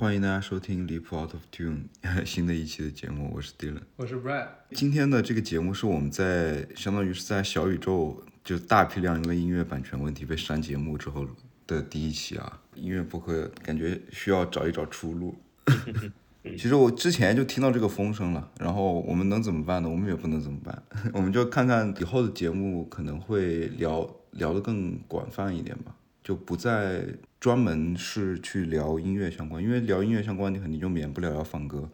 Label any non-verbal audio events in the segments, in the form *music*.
欢迎大家收听离谱 Out of Tune *laughs* 新的一期的节目，我是 Dylan，我是 Brad。今天的这个节目是我们在相当于是在小宇宙就大批量因为音乐版权问题被删节目之后的第一期啊，音乐播客感觉需要找一找出路。*laughs* 其实我之前就听到这个风声了，然后我们能怎么办呢？我们也不能怎么办，*laughs* 我们就看看以后的节目可能会聊聊得更广泛一点吧，就不再专门是去聊音乐相关，因为聊音乐相关你肯定就免不了要放歌，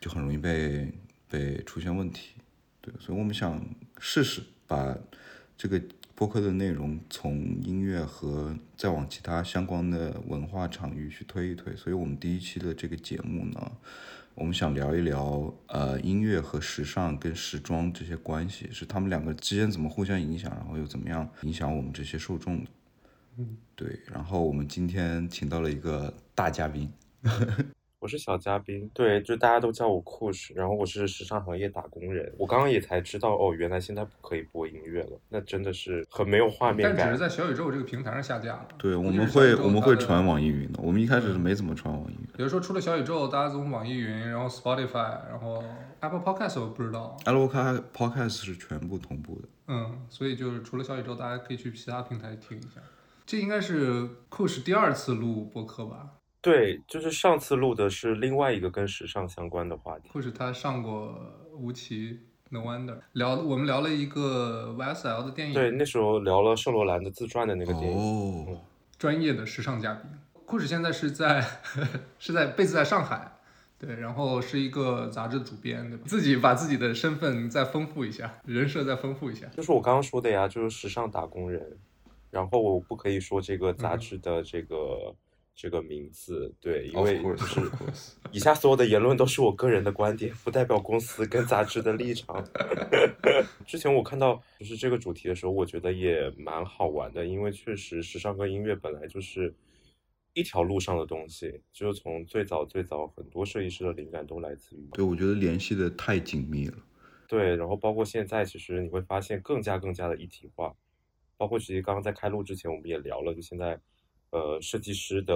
就很容易被被出现问题。对，所以我们想试试把这个播客的内容从音乐和再往其他相关的文化场域去推一推。所以我们第一期的这个节目呢，我们想聊一聊呃音乐和时尚跟时装这些关系，是他们两个之间怎么互相影响，然后又怎么样影响我们这些受众的。嗯，对，然后我们今天请到了一个大嘉宾，*laughs* 我是小嘉宾，对，就大家都叫我酷士，然后我是时尚行业打工人。我刚刚也才知道，哦，原来现在不可以播音乐了，那真的是很没有画面感但只是。在小宇宙这个平台上下架了。对，我们会我们会传网易云的，我们一开始是没怎么传网易云的。比如说除了小宇宙，大家从网易云，然后 Spotify，然后 Apple Podcast 我不知道，Apple Podcast Podcast 是全部同步的。嗯，所以就是除了小宇宙，大家可以去其他平台听一下。这应该是酷使第二次录播客吧？对，就是上次录的是另外一个跟时尚相关的话题。酷使他上过吴奇 No Wonder，聊我们聊了一个 YSL 的电影，对，那时候聊了圣罗兰的自传的那个电影。哦，专业的时尚嘉宾。酷使现在是在 *laughs* 是在贝斯在上海，对，然后是一个杂志的主编，对吧？自己把自己的身份再丰富一下，人设再丰富一下。就是我刚刚说的呀，就是时尚打工人。然后我不可以说这个杂志的这个、这个名字，对，因为是以下所有的言论都是我个人的观点，不代表公司跟杂志的立场。*laughs* 之前我看到就是这个主题的时候，我觉得也蛮好玩的，因为确实时尚跟音乐本来就是一条路上的东西，就是从最早最早很多设计师的灵感都来自于对，我觉得联系的太紧密了。对，然后包括现在，其实你会发现更加更加的一体化，包括其实刚刚在开录之前，我们也聊了，就现在，呃，设计师的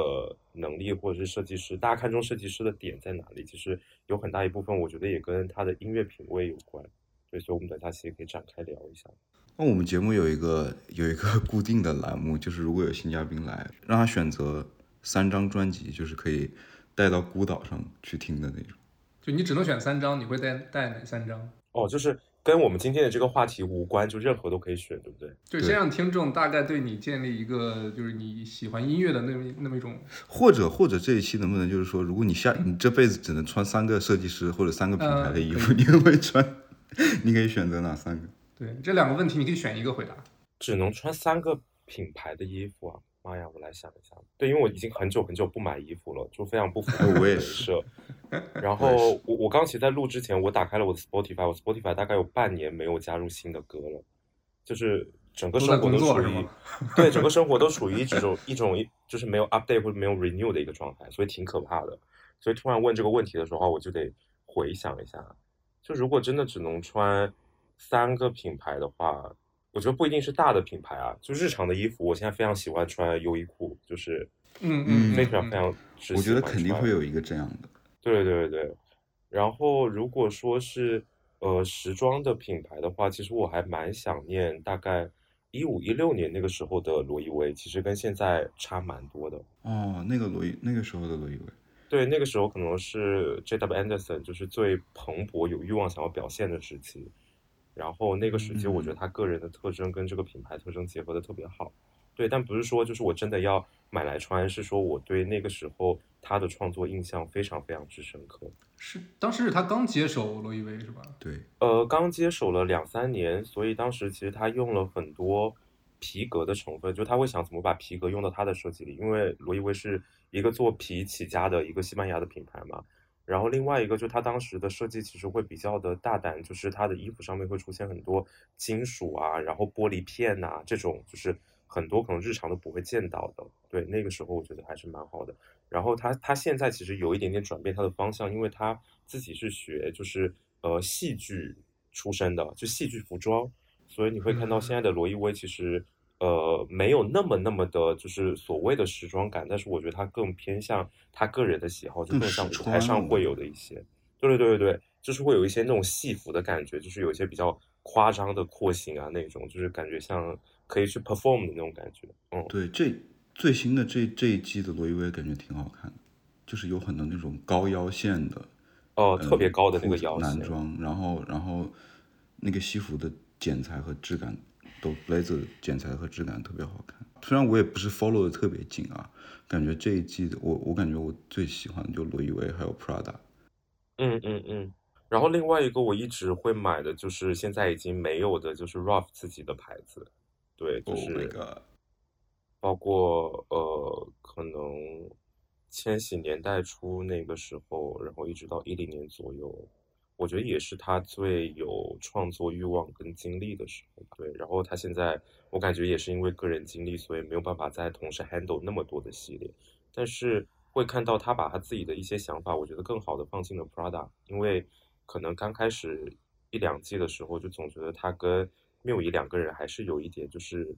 能力或者是设计师，大家看中设计师的点在哪里？其实有很大一部分，我觉得也跟他的音乐品味有关。对，所以我们等下其实可以展开聊一下。那我们节目有一个有一个固定的栏目，就是如果有新嘉宾来，让他选择三张专辑，就是可以带到孤岛上去听的那种。就你只能选三张，你会带带哪三张？哦，就是跟我们今天的这个话题无关，就任何都可以选，对不对？就对先让听众大概对你建立一个，就是你喜欢音乐的那么那么一种，或者或者这一期能不能就是说，如果你下你这辈子只能穿三个设计师或者三个品牌的衣服，你会穿？*laughs* 你可以选择哪三个？对这两个问题，你可以选一个回答。只能穿三个品牌的衣服啊！妈呀，我来想一下。对，因为我已经很久很久不买衣服了，就非常不符合我也是设。然 *laughs* 后我我刚其实在录之前，我打开了我的 Spotify，我 Spotify 大概有半年没有加入新的歌了，就是整个生活都处于对整个生活都 *laughs* 处于一种一种就是没有 update 或者没有 renew 的一个状态，所以挺可怕的。所以突然问这个问题的时候，我就得回想一下，就如果真的只能穿三个品牌的话，我觉得不一定是大的品牌啊，就日常的衣服，我现在非常喜欢穿优衣库，就是嗯嗯非常非常之我觉得肯定会有一个这样的。对对对对，然后如果说是呃时装的品牌的话，其实我还蛮想念大概一五一六年那个时候的罗意威，其实跟现在差蛮多的。哦，那个罗意，那个时候的罗意威，对，那个时候可能是 J.W. Anderson 就是最蓬勃、有欲望想要表现的时期，然后那个时期我觉得嗯他个人的特征跟这个品牌特征结合的特别好。对，但不是说就是我真的要买来穿，是说我对那个时候他的创作印象非常非常之深刻。是当时是他刚接手罗意威是吧？对，呃，刚接手了两三年，所以当时其实他用了很多皮革的成分，就他会想怎么把皮革用到他的设计里，因为罗意威是一个做皮起家的一个西班牙的品牌嘛。然后另外一个就他当时的设计其实会比较的大胆，就是他的衣服上面会出现很多金属啊，然后玻璃片呐、这种就是很多可能日常都不会见到的。对，那个时候我觉得还是蛮好的。然后他他现在其实有一点点转变他的方向，因为他自己是学就是呃戏剧出身的，就戏剧服装，所以你会看到现在的罗意威其实呃，没有那么那么的，就是所谓的时装感，但是我觉得它更偏向他个人的喜好，就更像舞台上会有的一些。对对对对对，就是会有一些那种戏服的感觉，就是有一些比较夸张的廓形啊，那种就是感觉像可以去 perform 的那种感觉。嗯，对，这最新的这这一季的罗意威感觉挺好看的，就是有很多那种高腰线的，哦，特别高的那个腰男装，然后然后那个西服的剪裁和质感。都 blazer 剪裁和质感特别好看，虽然我也不是 follow 的特别紧啊，感觉这一季的我我感觉我最喜欢的就罗意威还有 Prada，嗯嗯嗯，然后另外一个我一直会买的就是现在已经没有的就是 Ralph 自己的牌子，对，就是包括呃可能千禧年代初那个时候，然后一直到一零年左右。我觉得也是他最有创作欲望跟精力的时候，对。然后他现在，我感觉也是因为个人经历，所以没有办法再同时 handle 那么多的系列。但是会看到他把他自己的一些想法，我觉得更好的放进了 Prada。因为可能刚开始一两季的时候，就总觉得他跟缪伊两个人还是有一点，就是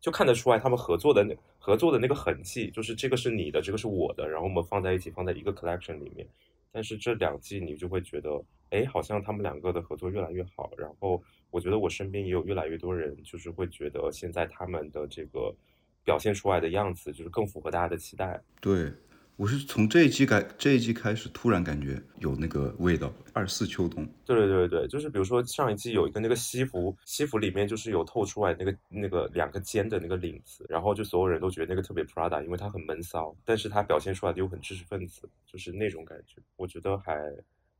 就看得出来他们合作的那合作的那个痕迹，就是这个是你的，这个是我的，然后我们放在一起，放在一个 collection 里面。但是这两季你就会觉得。哎，好像他们两个的合作越来越好，然后我觉得我身边也有越来越多人，就是会觉得现在他们的这个表现出来的样子，就是更符合大家的期待。对，我是从这一季开这一季开始，突然感觉有那个味道。二四秋冬。对对对对就是比如说上一季有一个那个西服，西服里面就是有透出来那个那个两个尖的那个领子，然后就所有人都觉得那个特别 Prada，因为它很闷骚，但是它表现出来的又很知识分子，就是那种感觉，我觉得还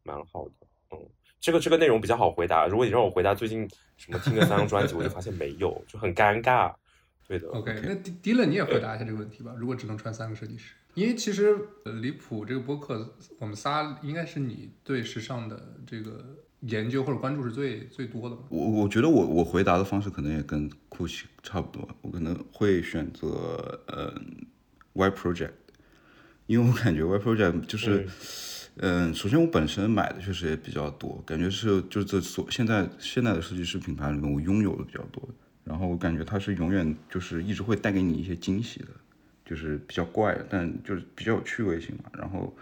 蛮好的。嗯，这个这个内容比较好回答。如果你让我回答最近什么听的三张专辑，我就发现没有，就很尴尬。对的。OK，那迪迪伦你也回答一下这个问题吧。如果只能穿三个设计师，因为其实呃离谱这个播客，我们仨应该是你对时尚的这个研究或者关注是最最多的。我我觉得我我回答的方式可能也跟酷奇差不多，我可能会选择嗯 Y Project，因为我感觉 Y Project 就是。嗯，首先我本身买的确实也比较多，感觉是就这所现在现在的设计师品牌里面我拥有的比较多。然后我感觉它是永远就是一直会带给你一些惊喜的，就是比较怪，但就是比较有趣味性嘛。然后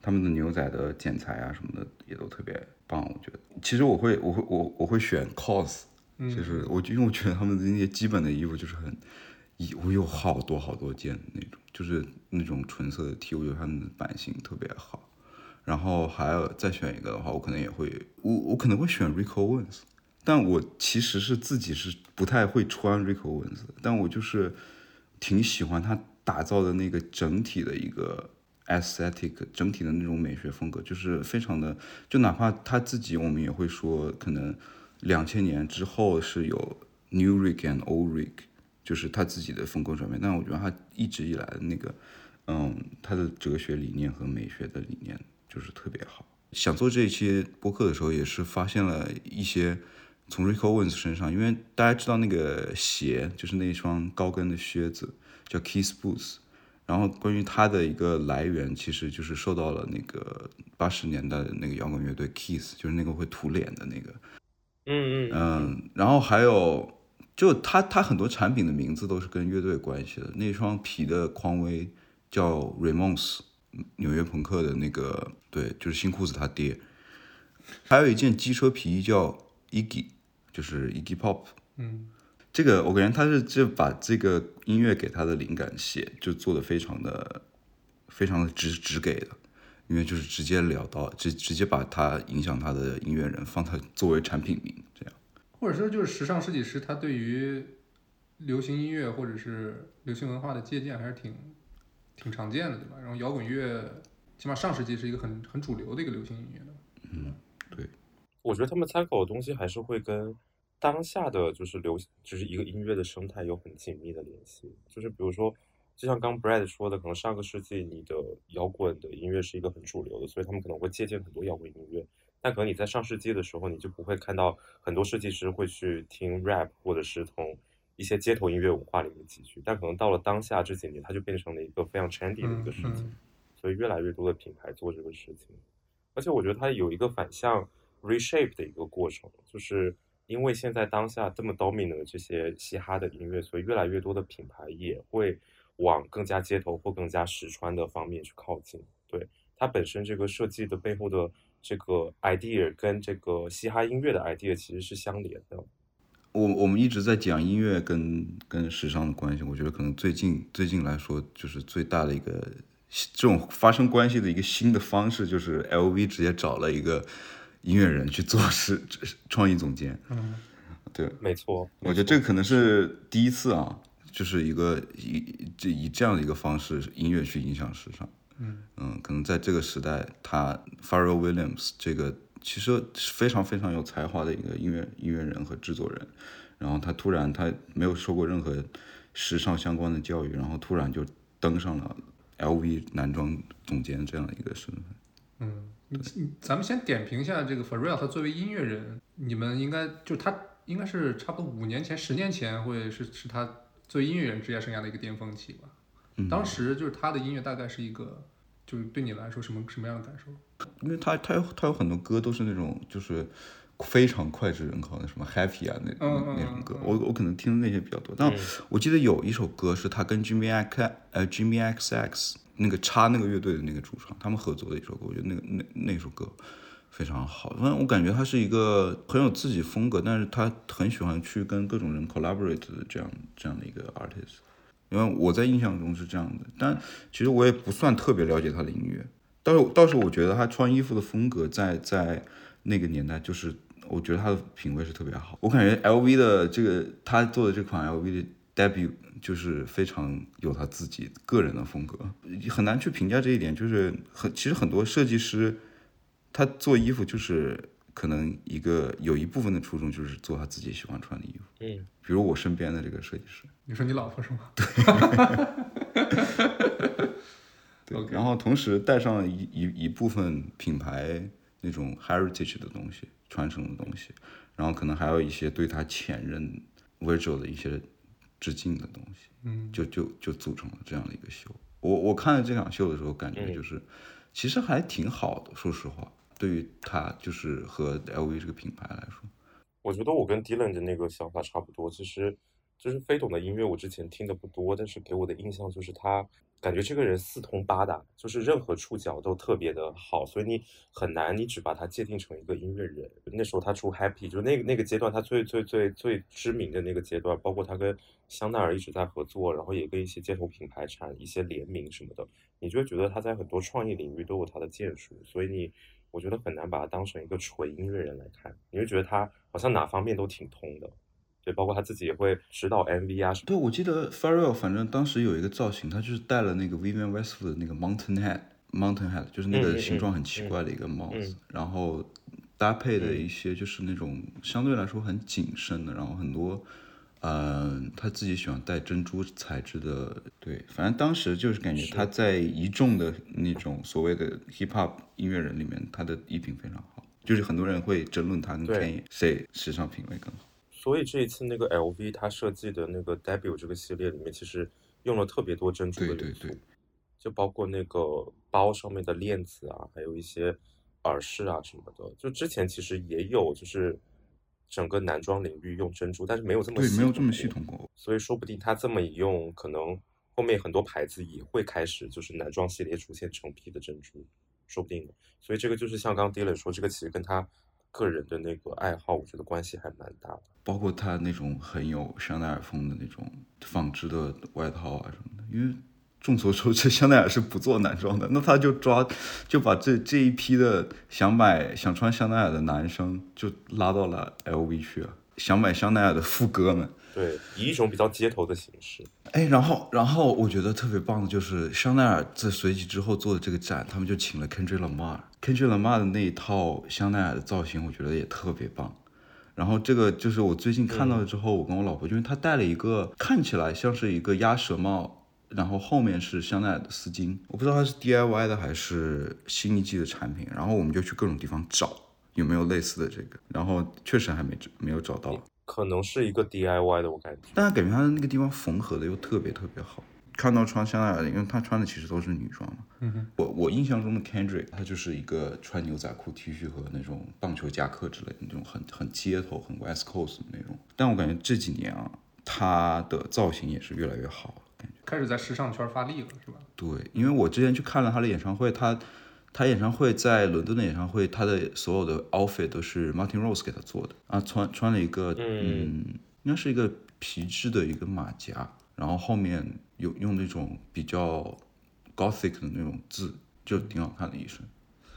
他们的牛仔的剪裁啊什么的也都特别棒，我觉得。其实我会我会我我会选 cos，就是我因为我觉得他们的那些基本的衣服就是很，我有好多好多件那种，就是那种纯色的 T，我觉得他们的版型特别好。然后还有再选一个的话，我可能也会，我我可能会选 Rico Owens，但我其实是自己是不太会穿 Rico Owens，但我就是挺喜欢他打造的那个整体的一个 aesthetic，整体的那种美学风格，就是非常的，就哪怕他自己，我们也会说，可能两千年之后是有 New Rick and Old Rick，就是他自己的风格转变，但我觉得他一直以来的那个，嗯，他的哲学理念和美学的理念。就是特别好。想做这一期播客的时候，也是发现了一些从 Rick Owens 身上，因为大家知道那个鞋，就是那双高跟的靴子，叫 Kiss Boots。然后关于它的一个来源，其实就是受到了那个八十年代的那个摇滚乐队 Kiss，就是那个会涂脸的那个。嗯嗯嗯。然后还有，就它它很多产品的名字都是跟乐队关系的。那双皮的匡威叫 Ramones。纽约朋克的那个，对，就是新裤子他爹。还有一件机车皮衣叫 Iggy，就是 Iggy Pop。嗯，这个我感觉他是就把这个音乐给他的灵感写，就做的非常的非常的直直给的，因为就是直接了当，直直接把他影响他的音乐人放他作为产品名这样。或者说就是时尚设计师，他对于流行音乐或者是流行文化的借鉴还是挺。挺常见的，对吧？然后摇滚乐，起码上世纪是一个很很主流的一个流行音乐的。嗯，对。我觉得他们参考的东西还是会跟当下的就是流，就是一个音乐的生态有很紧密的联系。就是比如说，就像刚 Brad 说的，可能上个世纪你的摇滚的音乐是一个很主流的，所以他们可能会借鉴很多摇滚音乐。但可能你在上世纪的时候，你就不会看到很多设计师会去听 rap，或者是从。一些街头音乐文化里面汲取，但可能到了当下这几年，它就变成了一个非常 trendy 的一个事情，所以越来越多的品牌做这个事情。而且我觉得它有一个反向 reshape 的一个过程，就是因为现在当下这么 dominant 的这些嘻哈的音乐，所以越来越多的品牌也会往更加街头或更加实穿的方面去靠近。对它本身这个设计的背后的这个 idea 跟这个嘻哈音乐的 idea 其实是相连的。我我们一直在讲音乐跟跟时尚的关系，我觉得可能最近最近来说，就是最大的一个这种发生关系的一个新的方式，就是 LV 直接找了一个音乐人去做是 *laughs* 创意总监。嗯，对，没错，我觉得这可能是第一次啊，就是一个以这以这样的一个方式，音乐去影响时尚。嗯嗯，可能在这个时代，他 Pharrell Williams 这个其实非常非常有才华的一个音乐音乐人和制作人，然后他突然他没有受过任何时尚相关的教育，然后突然就登上了 LV 男装总监这样的一个身份。嗯，咱们先点评一下这个 Pharrell，他作为音乐人，你们应该就他应该是差不多五年前、十年前，会是是他作为音乐人职业生涯的一个巅峰期吧？嗯当时就是他的音乐大概是一个，就是对你来说什么什么样的感受？因为他他有他有很多歌都是那种就是非常脍炙人口的，什么 Happy 啊那嗯嗯那种歌嗯，我我可能听的那些比较多，但嗯我记得有一首歌是他跟 Jimmy X 呃 Jimmy XX 那个插那个乐队的那个主唱他们合作的一首歌，我觉得那个那那首歌非常好，反正我感觉他是一个很有自己风格，但是他很喜欢去跟各种人 collaborate 的这样这样的一个 artist。因为我在印象中是这样的，但其实我也不算特别了解他的音乐，倒是倒是我觉得他穿衣服的风格在在那个年代，就是我觉得他的品味是特别好。我感觉 LV 的这个他做的这款 LV 的 debut 就是非常有他自己个人的风格，很难去评价这一点。就是很其实很多设计师他做衣服就是可能一个有一部分的初衷就是做他自己喜欢穿的衣服，嗯，比如我身边的这个设计师。你说你老婆是吗？对 *laughs* 然后同时带上了一一一部分品牌那种 heritage 的东西，传承的东西，然后可能还有一些对他前任 Virgil 的一些致敬的东西，嗯，就就就组成了这样的一个秀。我我看了这场秀的时候，感觉就是、其实还挺好的，说实话，对于他就是和 LV 这个品牌来说，我觉得我跟 Dylan 的那个想法差不多，其实就是飞董的音乐，我之前听的不多，但是给我的印象就是他感觉这个人四通八达，就是任何触角都特别的好，所以你很难你只把他界定成一个音乐人。那时候他出 Happy，就那个那个阶段，他最最最最知名的那个阶段，包括他跟香奈儿一直在合作，然后也跟一些街头品牌产一些联名什么的，你就会觉得他在很多创意领域都有他的建树，所以你我觉得很难把他当成一个纯音乐人来看，你会觉得他好像哪方面都挺通的，对，包括他自己也会指导 MV 啊什么。对，我记得 Pharrell 反正当时有一个造型，他就是戴了那个 Vivienne Westwood 的那个 Mountain Hat，Mountain Hat 就是那嗯嗯嗯个形状很奇怪的一个帽子，然后搭配的一些就是那种相对来说很紧身的，然后很多，嗯、他自己喜欢戴珍珠材质的，对，反正当时就是感觉他在一众的那种所谓的 hip hop 音乐人里面，他的衣品非常好，就是很多人会争论他跟对 Kanye 谁时尚品味更好。所以这一次那个 LV 它设计的那个 debut 这个系列里面，其实用了特别多珍珠的元素，对对对就包括那个包上面的链子啊，还有一些耳饰啊什么的。就之前其实也有，就是整个男装领域用珍珠，但是没有这么对，系没有这么系统过。所以说不定他这么一用，可能后面很多牌子也会开始就是男装系列出现成批的珍珠，说不定的。所以这个就是像刚 Dylan 说，这个其实跟他个人的那个爱好，我觉得关系还蛮大的。包括他那种很有香奈儿风的那种纺织的外套啊什么的，因为众所周知，香奈儿是不做男装的，那他就抓就把这这一批的想买想穿香奈儿的男生就拉到了 LV 去了，想买香奈儿的副哥们。对，以一种比较街头的形式。哎，然后，然后我觉得特别棒的就是香奈儿在随即之后做的这个展，他们就请了 Kendrick Lamar。Kendrick Lamar 的那一套香奈儿的造型，我觉得也特别棒。然后这个就是我最近看到了之后，我跟我老婆，因为她戴了一个看起来像是一个鸭舌帽，然后后面是香奈儿的丝巾，我不知道它是 DIY 的还是新一季的产品。然后我们就去各种地方找有没有类似的这个，然后确实还没没有找到。可能是一个 DIY 的，我感觉。但是感觉他那个地方缝合的又特别特别好，看到穿香奈儿的，因为他穿的其实都是女装嘛。嗯哼，我我印象中的 Kendrick，他就是一个穿牛仔裤、T 恤和那种棒球夹克之类的那种很很街头、很 West Coast 的那种。但我感觉这几年啊，他的造型也是越来越好了，感觉。开始在时尚圈发力了，是吧？对，因为我之前去看了他的演唱会，他他演唱会在伦敦的演唱会，他的所有的 outfit 都是 Martin Rose 给他做的啊，穿穿了一个嗯，应该是一个皮质的一个马甲，然后后面有用那种比较 gothic 的那种字，就挺好看的一身。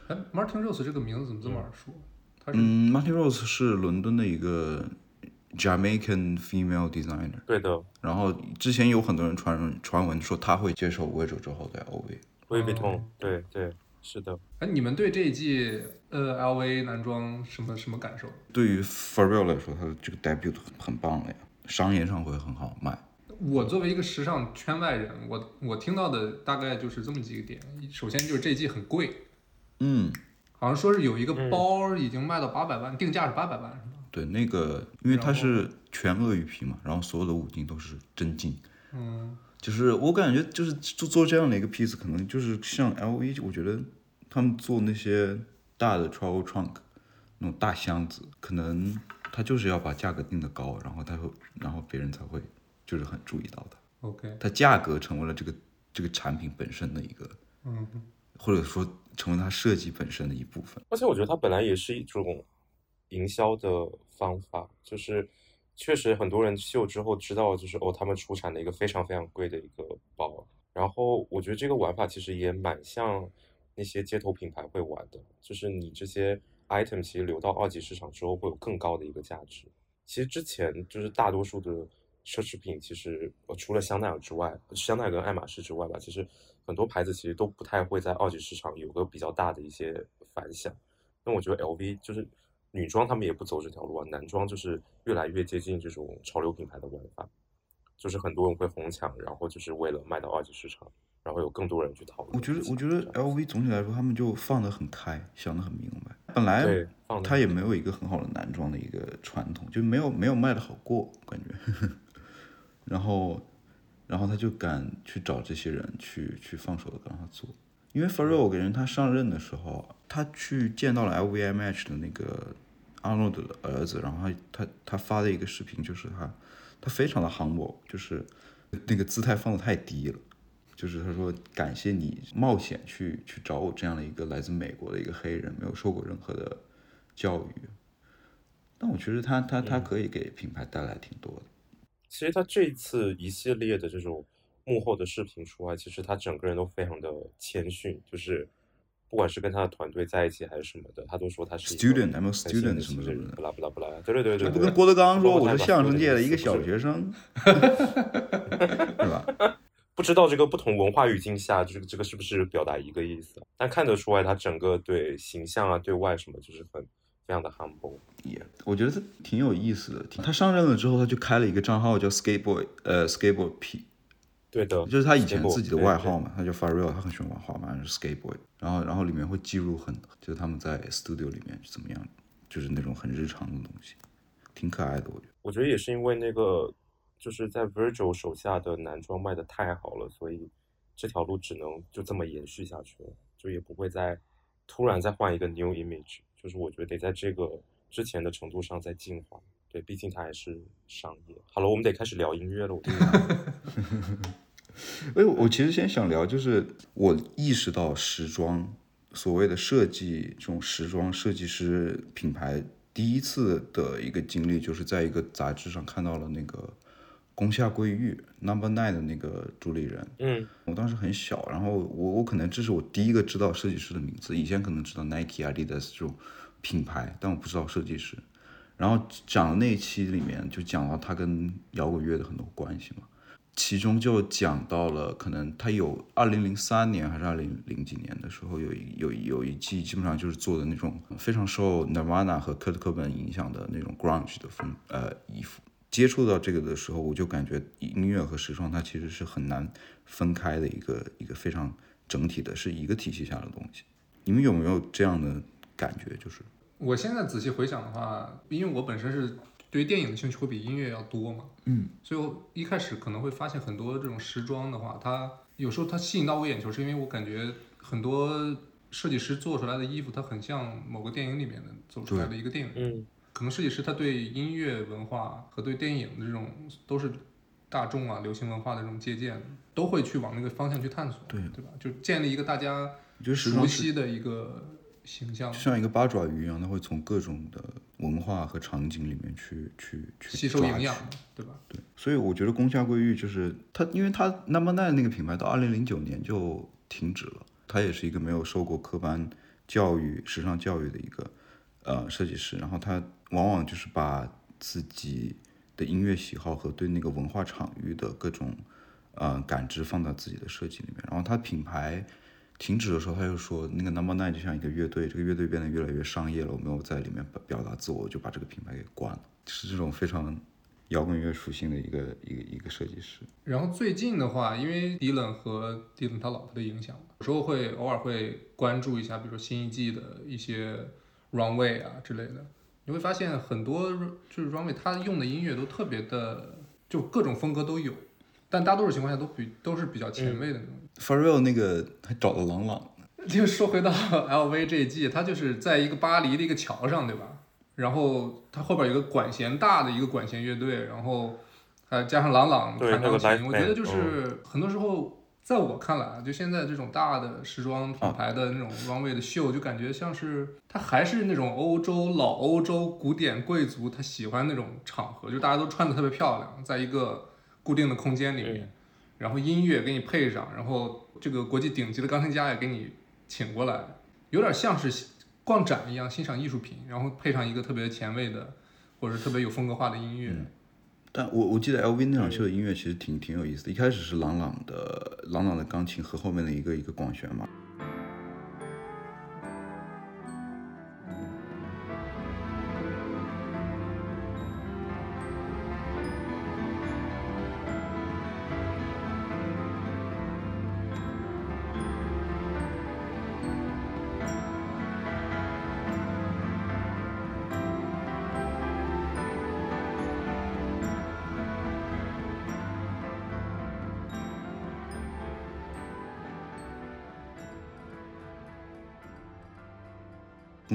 哎，Martin Rose 这个名字怎么这么耳熟？他是嗯，Martin Rose 是伦敦的一个 Jamaican female designer，对的然后之前有很多人传传闻说他会接受威州之后的 LV。，Louis 哦 Vuitton，对对，是的。哎，你们对这一季呃 LV 男装什么什么感受？对于 f e r r e l l 来说，他的这个 debut 很很棒了呀，商业上会很好卖。我作为一个时尚圈外人，我我听到的大概就是这么几个点。首先就是这一季很贵，嗯，好像说是有一个包已经卖到八百万，定价是八百万，是吗？对，那个因为它是全鳄鱼皮嘛，然后所有的五金都是真金，嗯，就是我感觉就是做做这样的一个 piece，可能就是像 LV，我觉得他们做那些大的 travel trunk 那种大箱子，可能他就是要把价格定的高，然后他会，然后别人才会就是很注意到它，OK，它价格成为了这个这个产品本身的一个，嗯，或者说成为它设计本身的一部分。而且我觉得它本来也是一种营销的方法，就是确实很多人秀之后知道，就是哦，他们出产的一个非常非常贵的一个包。然后我觉得这个玩法其实也蛮像那些街头品牌会玩的，就是你这些 item 其实流到二级市场之后会有更高的一个价值。其实之前就是大多数的奢侈品，其实除了香奈儿之外，香奈儿跟爱马仕之外吧，其实很多牌子其实都不太会在二级市场有个比较大的一些反响。那我觉得 LV 就是女装，他们也不走这条路啊，男装就是越来越接近这种潮流品牌的玩法，就是很多人会哄抢，然后就是为了卖到二级市场，然后有更多人去讨论我觉得，我觉得 LV 总体来说，他们就放得很开，想得很明白。本来他也没有一个很好的男装的一个传统，就没有没有卖的好过，感觉。*laughs* 然后，然后他就敢去找这些人去去放手的让他做，因为 Pharrell 我感觉他上任的时候，他去见到了 LVMH 的那个阿诺德的儿子，然后他他他发的一个视频就是他他非常的 humble，就是那个姿态放的太低了。就是他说感谢你冒险去去找我这样的一个来自美国的一个黑人，没有受过任何的教育。但我觉得他他他可以给品牌带来挺多的。其实他这一次一系列的这种幕后的视频出来，其实他整个人都非常的谦逊，就是不管是跟他的团队在一起还是什么的，他都说他是 Student，I'm student 什么什么的不啦不啦不啦，对对对对，他不跟郭德纲说我是相声界的一个小学生，*laughs* 是吧？*laughs* 不知道这个不同文化语境下，这个这个是不是表达一个意思？但看得出来，他整个对形象啊、对外什么，就是很非常的 humble。也，我觉得他挺有意思的。他上任了之后，他就开了一个账号叫 Skateboard，呃，Skateboard P，对的，就是他以前自己的外号嘛，他叫 Pharrell，他很喜欢玩滑板，是 Skateboard。然后，然后里面会记录很，就是他们在 studio 里面是怎么样，就是那种很日常的东西，挺可爱的，我觉得。我觉得也是因为那个就是在 Virgil 手下的男装卖的太好了，所以这条路只能就这么延续下去了，就也不会再突然再换一个 new image。就是我觉得得在这个之前的程度上再进化。对，毕竟它还是商业。好了，我们得开始聊音乐了。我觉得 *laughs* *laughs* 哎，我其实先想聊，就是我意识到时装所谓的设计这种时装设计师品牌第一次的一个经历，就是在一个杂志上看到了那个宫下桂玉 Number Nine 的那个主理人。嗯，我当时很小，然后我我可能这是我第一个知道设计师的名字，以前可能知道 Nike、Adidas 这种品牌，但我不知道设计师。然后讲的那一期里面就讲到他跟摇滚乐的很多关系嘛，其中就讲到了可能他有二零零三年还是二零零几年的时候有一有有一季基本上就是做的那种非常受 Nirvana 和 Kurt Cobain 影响的那种 grunge 的风呃衣服。接触到这个的时候，我就感觉音乐和时装它其实是很难分开的一个一个非常整体的，是一个体系下的东西。你们有没有这样的感觉？就是我现在仔细回想的话，因为我本身是对于电影的兴趣会比音乐要多嘛。嗯，所以我一开始可能会发现很多这种时装的话，它有时候它吸引到我眼球，是因为我感觉很多设计师做出来的衣服，它很像某个电影里面的走出来的一个电影。嗯，可能设计师他对音乐文化和对电影的这种都是大众啊、流行文化的这种借鉴，都会去往那个方向去探索，对对吧？就建立一个大家熟悉的一个形象，像一个八爪鱼一样，它会从各种的文化和场景里面去去去吸收营养，对吧？对，所以我觉得宫下桂玉就是它，因为它 Number Nine 那个品牌到二零零九年就停止了，他也是一个没有受过科班教育、时尚教育的一个呃设计师，然后他往往就是把自己的音乐喜好和对那个文化场域的各种呃感知放到自己的设计里面，然后他品牌。停止的时候，他又说那个 Number Nine 就像一个乐队，这个乐队变得越来越商业了，我没有在里面表达自我，我就把这个品牌给关了，是这种非常摇滚乐属性的一个一个一个设计师。然后最近的话，因为迪伦和迪伦他老婆的影响，有时候会偶尔会关注一下，比如说新一季的一些 runway 啊之类的，你会发现很多就是 runway 他用的音乐都特别的，就各种风格都有，但大多数情况下都比都是比较前卫的那种。Pharrell 那个还找了朗朗，*laughs* 就说回到 LV 这一季，它就是在一个巴黎的一个桥上，对吧？然后它后边有一个管弦大的一个管弦乐队，然后还加上朗朗对那个弹钢琴，我觉得就是很多时候，在我看来啊，就现在这种大的时装品牌的那种 runway 的秀，就感觉像是它还是那种欧洲老欧洲古典贵族他喜欢那种场合，就大家都穿的特别漂亮，在一个固定的空间里面。然后音乐给你配上，然后这个国际顶级的钢琴家也给你请过来，有点像是逛展一样欣赏艺术品，然后配上一个特别前卫的或者特别有风格化的音乐。但我我记得 LV 那场秀的音乐其实挺挺有意思的，一开始是朗朗的朗朗的钢琴和后面的一个一个广弦嘛。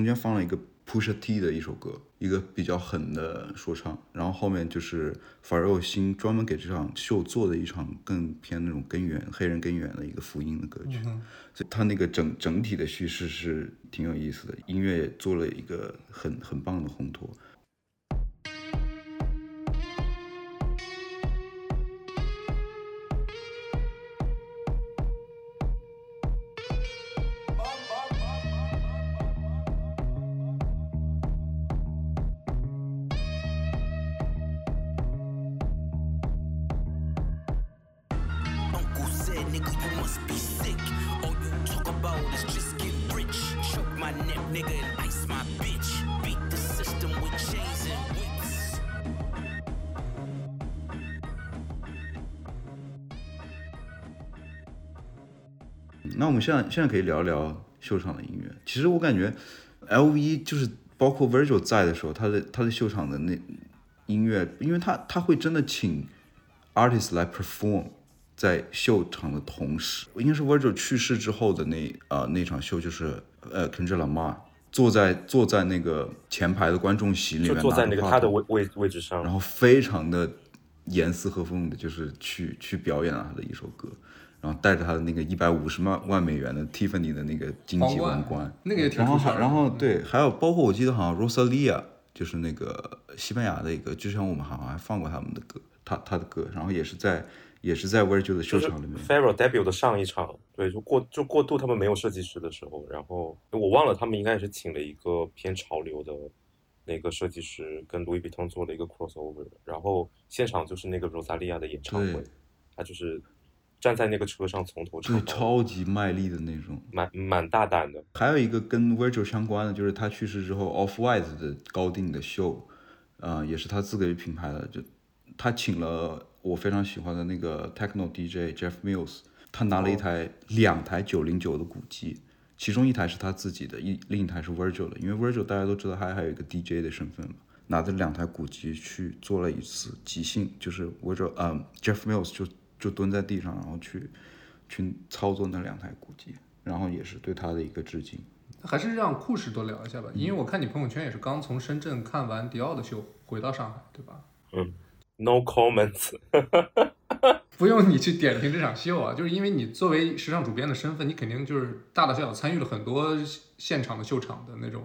中间放了一个 Pusha T 的一首歌，一个比较狠的说唱，然后后面就是 Pharrell 新专门给这场秀做的一场更偏那种根源黑人根源的一个福音的歌曲，所以他那个整整体的叙事是挺有意思的，音乐也做了一个很很棒的烘托。们现在现在可以聊聊秀场的音乐。其实我感觉，LV 就是包括 Virgil 在的时候，他的他的秀场的那音乐，因为他他会真的请 artist 来 perform 在秀场的同时，应该是 Virgil 去世之后的那呃那场秀，就是呃 Kendrick Lamar 坐在坐在那个前排的观众席里面，就坐在那个他的位位位置上。然，后非常的严丝合缝的，就是去去表演了他的一首歌，然后带着他的那个一百五十万万美元的 Tiffany 的那个金级王冠，那个也挺然后出圈的还然后对，还有包括我记得好像 Rosalia 就是那个西班牙的一个，之前我们好像还放过他们的歌，他他的歌，然后也是在也是在 Virgil 的秀场里面，Pharaoh debut 的上一场，对，就过就过渡他们没有设计师的时候，然后我忘了他们应该也是请了一个偏潮流的那个设计师，跟 Louis Vuitton 做了一个 crossover，然后现场就是那个 Rosalia 的演唱会，他就是站在那个车上从头唱对，超级卖力的那种。蛮蛮大胆的，还有一个跟 Virgil 相关的，就是他去世之后，Off White 的高定的秀，呃，也是他自己品牌的，就他请了我非常喜欢的那个 Techno DJ Jeff Mills，他拿了一台、两台九零九的鼓机，其中一台是他自己的，一另一台是 Virgil 的，因为 Virgil 大家都知道他还有一个 DJ 的身份嘛，拿着两台古机去做了一次即兴，就是 Virgil，嗯，Jeff Mills 就就蹲在地上，然后去去操作那两台古机，然后也是对他的一个致敬。还是让库什多聊一下吧，因为我看你朋友圈也是刚从深圳看完迪奥的秀回到上海，对吧？嗯，No comments。*laughs* 不用你去点评这场秀啊，就是因为你作为时尚主编的身份，你肯定就是大大小小参与了很多现场的秀场的那种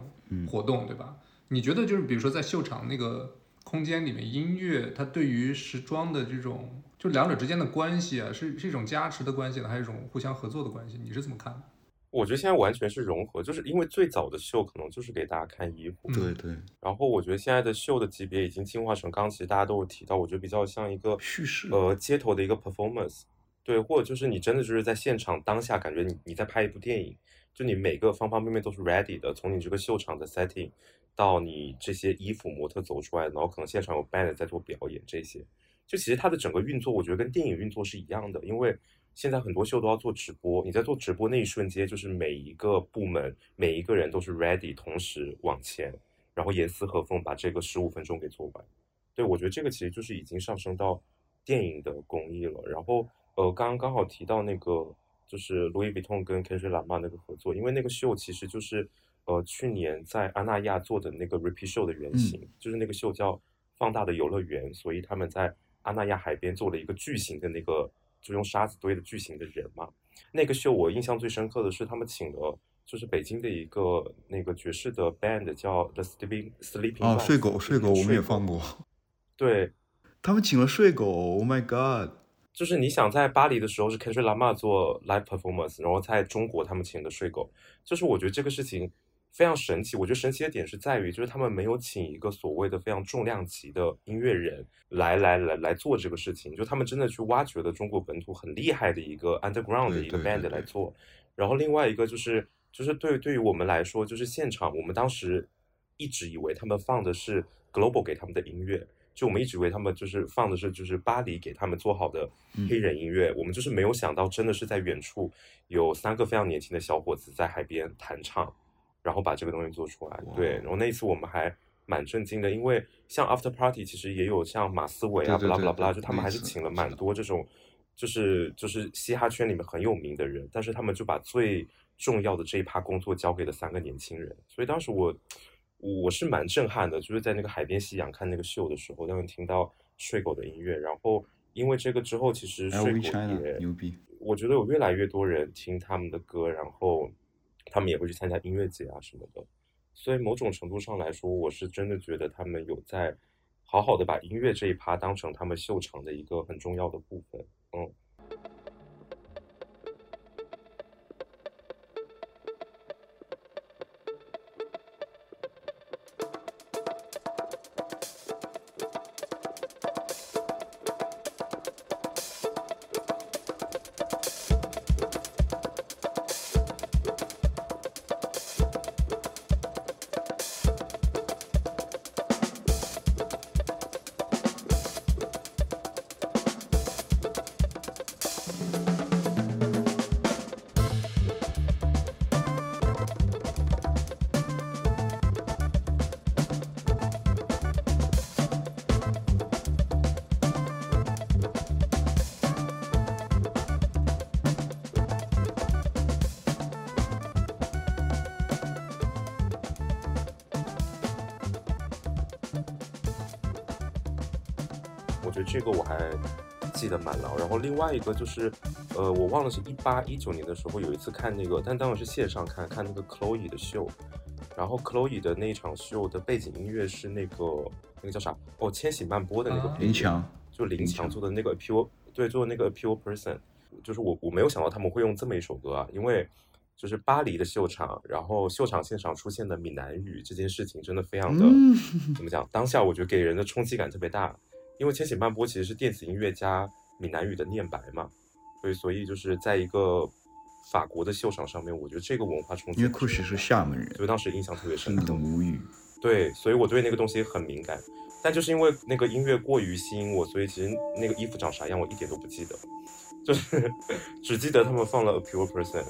活动，对吧？你觉得就是比如说在秀场那个空间里面，音乐它对于时装的这种就两者之间的关系啊，是是一种加持的关系呢，还是一种互相合作的关系？你是怎么看的？我觉得现在完全是融合，就是因为最早的秀可能就是给大家看衣服，对对，然后我觉得现在的秀的级别已经进化成，刚刚其实大家都有提到，我觉得比较像一个叙事呃街头的一个 performance，对，或者就是你真的就是在现场当下感觉你你在拍一部电影，就你每个方方面面都是 ready 的，从你这个秀场的 setting 到你这些衣服模特走出来，然后可能现场有 band 在做表演，这些就其实它的整个运作，我觉得跟电影运作是一样的，因为。现在很多秀都要做直播，你在做直播那一瞬间，就是每一个部门每一个人都是 ready，同时往前，然后严丝合缝把这个十五分钟给做完。对我觉得这个其实就是已经上升到电影的工艺了。然后呃，刚刚刚好提到那个就是路易威登跟 Kendrick Lamar 那个合作，因为那个秀其实就是呃去年在阿那亚做的那个 repeat show 的原型，就是那个秀叫放大的游乐园，所以他们在阿那亚海边做了一个巨型的那个。就用沙子堆的巨型的人嘛，那个秀我印象最深刻的是他们请了，就是北京的一个那个爵士的 band 叫 The Sleeping Sleeping 啊，睡狗睡狗我们也放过，对，他们请了睡狗，Oh my God，就是你想在巴黎的时候是 Kendrick Lamar 做 live performance，然后在中国他们请的睡狗，就是我觉得这个事情。非常神奇，我觉得神奇的点是在于，就是他们没有请一个所谓的非常重量级的音乐人来来来来做这个事情，就他们真的去挖掘了中国本土很厉害的一个 underground 的一个 band 来做。然后另外一个就是，就是对对于我们来说，就是现场我们当时一直以为他们放的是 global 给他们的音乐，就我们一直以为他们就是放的是就是巴黎给他们做好的黑人音乐，我们就是没有想到真的是在远处有三个非常年轻的小伙子在海边弹唱。然后把这个东西做出来，对。然后那一次我们还蛮震惊的，因为像 After Party 其实也有像马思唯啊，不拉不拉不拉，就他们还是请了蛮多这种，就是就是嘻哈圈里面很有名的人，但是他们就把最重要的这一趴工作交给了三个年轻人。所以当时我我是蛮震撼的，就是在那个海边夕阳看那个秀的时候，当时听到睡狗的音乐，然后因为这个之后，其实睡狗也牛逼，我觉得有越来越多人听他们的歌，然后。他们也会去参加音乐节啊什么的，所以某种程度上来说，我是真的觉得他们有在好好的把音乐这一趴当成他们秀场的一个很重要的部分，嗯。外一个就是，呃，我忘了是一八一九年的时候有一次看那个，但当时是线上看，看那个 Chloe 的秀，然后 Chloe 的那一场秀的背景音乐是那个那个叫啥？哦，千禧慢播的那个林强，就林强做的那个 Pure，对，做的那个 Pure Person，就是我我没有想到他们会用这么一首歌啊，因为就是巴黎的秀场，然后秀场现场出现的闽南语这件事情真的非常的怎么讲？当下我觉得给人的冲击感特别大。因为千禧慢播其实是电子音乐加闽南语的念白嘛，所以所以就是在一个法国的秀场上面，我觉得这个文化冲击。因为库什是厦门人，所以当时印象特别深。你的母语。对，所以我对那个东西很敏感，但就是因为那个音乐过于吸引我，所以其实那个衣服长啥样我一点都不记得，就是 *laughs* 只记得他们放了 A Pure Person。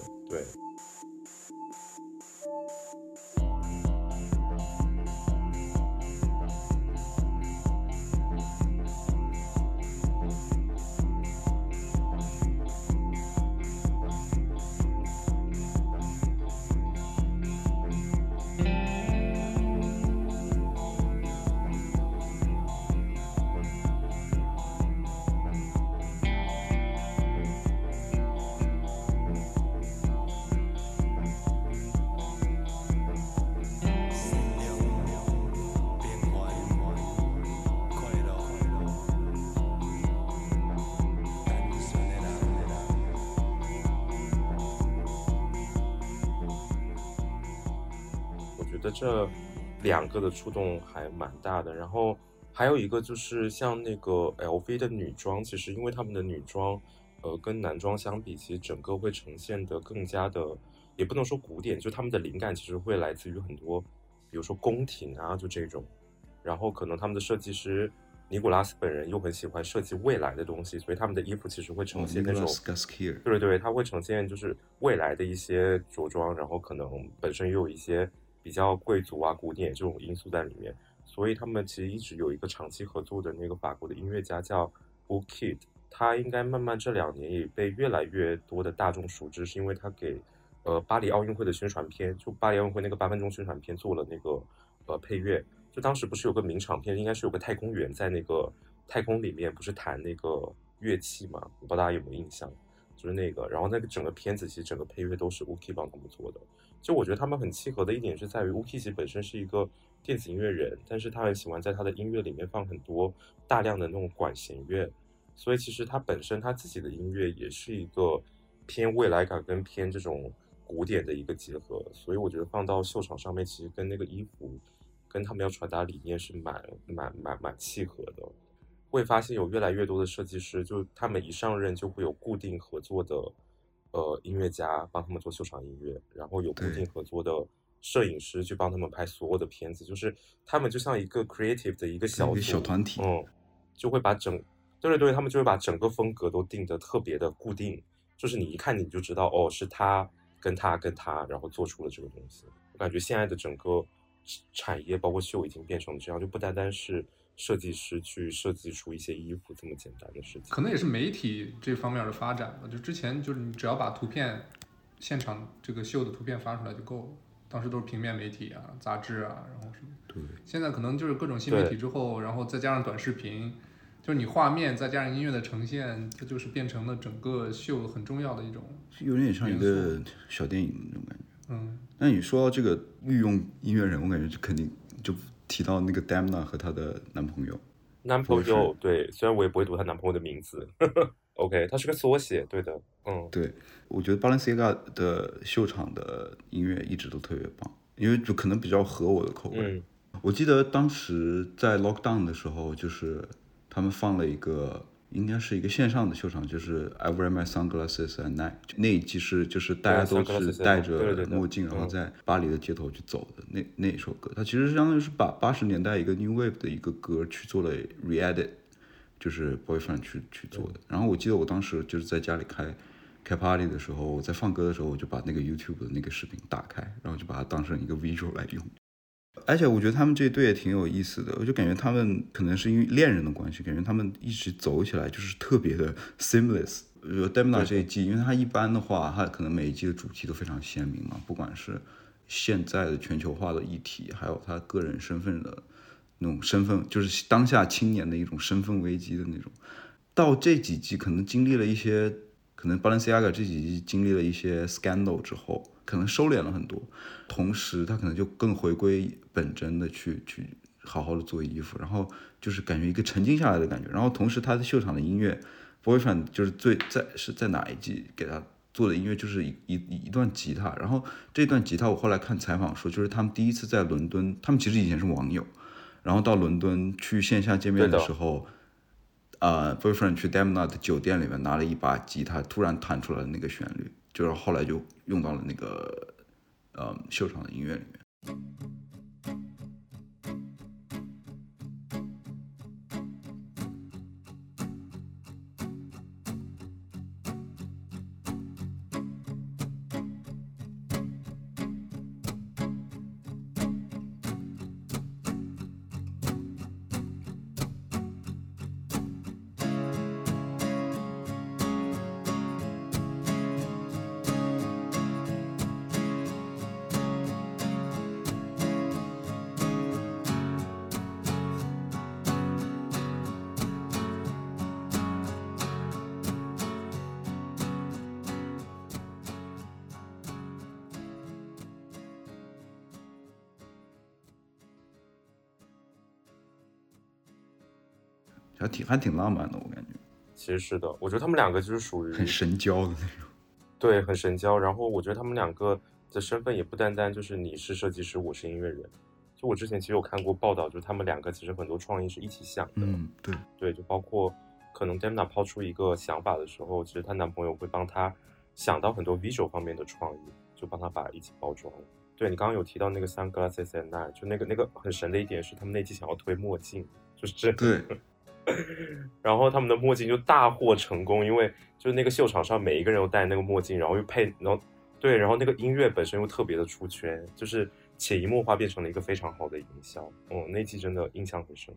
得这两个的触动还蛮大的。然后还有一个就是像那个 LV 的女装，其实因为他们的女装，呃，跟男装相比，其实整个会呈现的更加的，也不能说古典，就他们的灵感其实会来自于很多，比如说宫廷啊，就这种。然后可能他们的设计师尼古拉斯本人又很喜欢设计未来的东西，所以他们的衣服其实会呈现那种。对对对，它会呈现就是未来的一些着装，然后可能本身又有一些比较贵族啊、古典这种因素在里面，所以他们其实一直有一个长期合作的那个法国的音乐家叫 b o o Kid，他应该慢慢这两年也被越来越多的大众熟知，是因为他给呃巴黎奥运会的宣传片，就巴黎奥运会那个八分钟宣传片做了那个呃配乐，就当时不是有个名场面，应该是有个太空员在那个太空里面不是弹那个乐器嘛，我不知道大家有没有印象。就是那个，然后那个整个片子其实整个配乐都是 Uki 帮他们做的。就我觉得他们很契合的一点是在于 Uki 其实本身是一个电子音乐人，但是他很喜欢在他的音乐里面放很多大量的那种管弦乐，所以其实他本身他自己的音乐也是一个偏未来感跟偏这种古典的一个结合，所以我觉得放到秀场上面，其实跟那个衣服跟他们要传达理念是蛮蛮蛮蛮契合的。会发现有越来越多的设计师，就他们一上任就会有固定合作的，呃，音乐家帮他们做秀场音乐，然后有固定合作的摄影师去帮他们拍所有的片子，就是他们就像一个 creative 的一个小小团体嗯，就会把整，对对对，他们就会把整个风格都定的特别的固定，就是你一看你就知道，哦，是他跟他跟他，然后做出了这个东西。我感觉现在的整个产业包括秀已经变成这样，就不单单是设计师去设计出一些衣服这么简单的事情。可能也是媒体这方面的发展吧。就之前就是你只要把图片，现场这个秀的图片发出来就够了。当时都是平面媒体啊、杂志啊，然后什么。对，现在可能就是各种新媒体之后，然后再加上短视频，就是你画面再加上音乐的呈现，它就是变成了整个秀很重要的一种。有点像一个小电影那种感觉。嗯，那你说到这个御用音乐人，我感觉就肯定就提到那个 Damna 和她的男朋友。男朋友对，虽然我也不会读她男朋友的名字，*laughs* OK，它是个缩写，对的，嗯，对，我觉得 Balenciaga 的秀场的音乐一直都特别棒，因为就可能比较合我的口味。嗯。我记得当时在 lockdown 的时候，就是他们放了一个，应该是一个线上的秀场，就是 I wear my sunglasses at night。那一季是就是大家都是戴着墨镜，然后嗯在巴黎的街头去走的那那一首歌，它其实相当于是把八十年代一个 new wave 的一个歌去做了 re-edit，就是 boyfriend 去去做的。然后我记得我当时就是在家里开。开 party 的时候，我在放歌的时候，我就把那个 YouTube 的那个视频打开，然后就把它当成一个 visual 来用。而且我觉得他们这一对也挺有意思的，我就感觉他们可能是因为恋人的关系，感觉他们一直走起来就是特别的 seamless。呃 d e m n a 这一季，因为他一般的话，他可能每一季的主题都非常鲜明嘛，不管是现在的全球化的议题，还有他个人身份的那种身份，就是当下青年的一种身份危机的那种。到这几季可能经历了一些，可能 Balenciaga 这几季经历了一些 scandal 之后，可能收敛了很多，同时他可能就更回归本真的去去好好的做衣服，然后就是感觉一个沉静下来的感觉，然后同时他的秀场的音乐，Boyfriend 就是最在是在哪一季给他做的音乐就是一一一段吉他，然后这段吉他我后来看采访说，就是他们第一次在伦敦，他们其实以前是网友，然后到伦敦去线下见面的时候。呃，boyfriend 去 Demna 的酒店里面拿了一把吉他，突然弹出来的那个旋律，就是后来就用到了那个呃秀场的音乐里面。挺还挺浪漫的，我感觉其实是的，我觉得他们两个就是属于很神交的那种。对，很神交。然后我觉得他们两个的身份也不单单就是你是设计师，我是音乐人。就我之前其实有看过报道，就是他们两个其实很多创意是一起想的。嗯，对，对，就包括可能 Demna 抛出一个想法的时候，其实她男朋友会帮她想到很多 visual 方面的创意，就帮她把一起包装。对你刚刚有提到那个 Sunglasses and Night，就那个那个很神的一点是，他们那期想要推墨镜，就是这对，然后他们的墨镜就大获成功，因为就是那个秀场上每一个人都戴那个墨镜，然后又配，然后对，然后那个音乐本身又特别的出圈，就是潜移默化变成了一个非常好的营销。嗯，那期真的印象很深。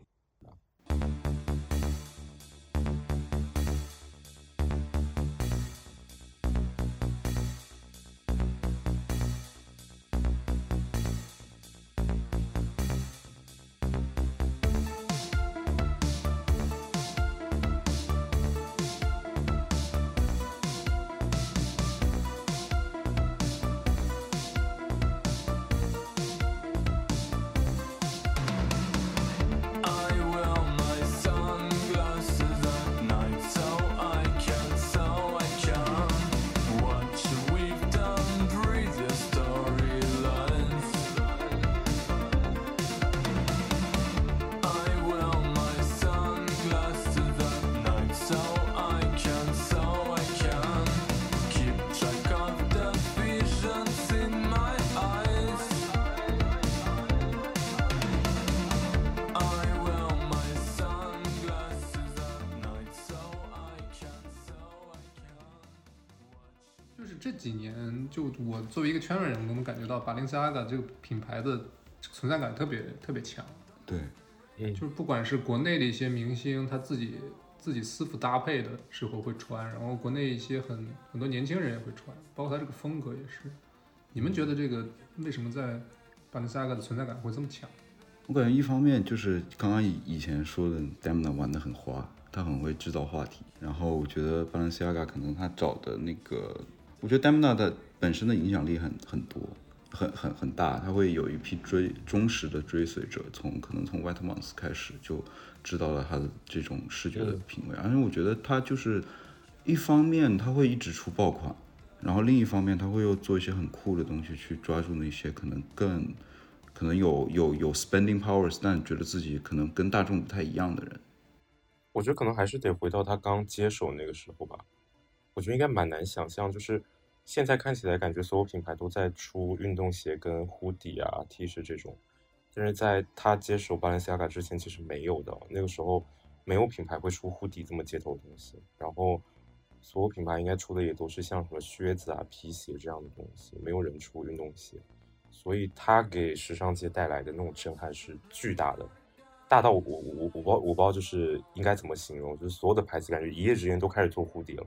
就我作为一个圈外人，我能感觉到 Balenciaga 这个品牌的存在感特别特别强。对，嗯就是不管是国内的一些明星，他自己自己私服搭配的时候会穿，然后国内一些很很多年轻人也会穿，包括他这个风格也是。你们觉得这个为什么在 Balenciaga 的存在感会这么强？我感觉一方面就是刚刚以以前说的 Demna 玩的很花，他很会制造话题。然后我觉得 Balenciaga 可能他找的那个，我觉得 Demna 的本身的影响力很很多，很很很大，他会有一批追忠实的追随者，从可能从 White Month 开始就知道了他的这种视觉的品味。而且我觉得他就是一方面他会一直出爆款，然后另一方面他会又做一些很酷的东西去抓住那些可能更。可能有有有 spending powers，但觉得自己可能跟大众不太一样的人。我觉得可能还是得回到他刚接手那个时候吧。我觉得应该蛮难想象，就是现在看起来感觉所有品牌都在出运动鞋跟 hoodie 啊、T 恤这种，但是在他接手 Balenciaga 之前其实没有的。那个时候没有品牌会出 hoodie 这么街头的东西，然后所有品牌应该出的也都是像什么靴子啊、皮鞋这样的东西，没有人出运动鞋。所以他给时尚界带来的那种震撼是巨大的，大到我我我我不知道我不知道就是应该怎么形容，就是所有的牌子感觉一夜之间都开始做蝴蝶了，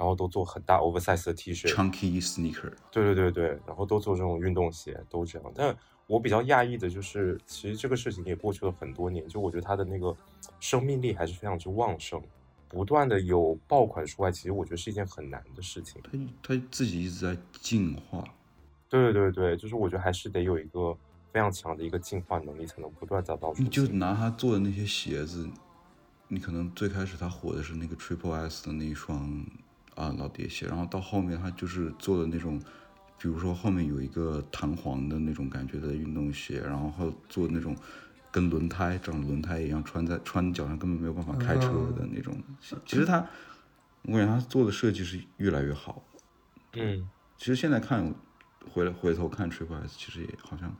然后都做很大 oversize 的 T 恤，Chunky sneaker，对对对对，然后都做这种运动鞋，都这样。但我比较讶异的就是，其实这个事情也过去了很多年，就我觉得它的那个生命力还是非常之旺盛，不断的有爆款出来，其实我觉得是一件很难的事情。它它自己一直在进化。对对对，就是我觉得还是得有一个非常强的一个进化能力，才能不断找到你就拿他做的那些鞋子，你可能最开始他火的是那个 Triple S 的那一双啊老爹鞋，然后到后面他就是做的那种，比如说后面有一个弹簧的那种感觉的运动鞋，然后做那种跟轮胎长轮胎一样穿在穿脚上根本没有办法开车的那种鞋。其实他，我感觉他做的设计是越来越好。嗯，其实现在看回来回头看 Triple S，其实也好像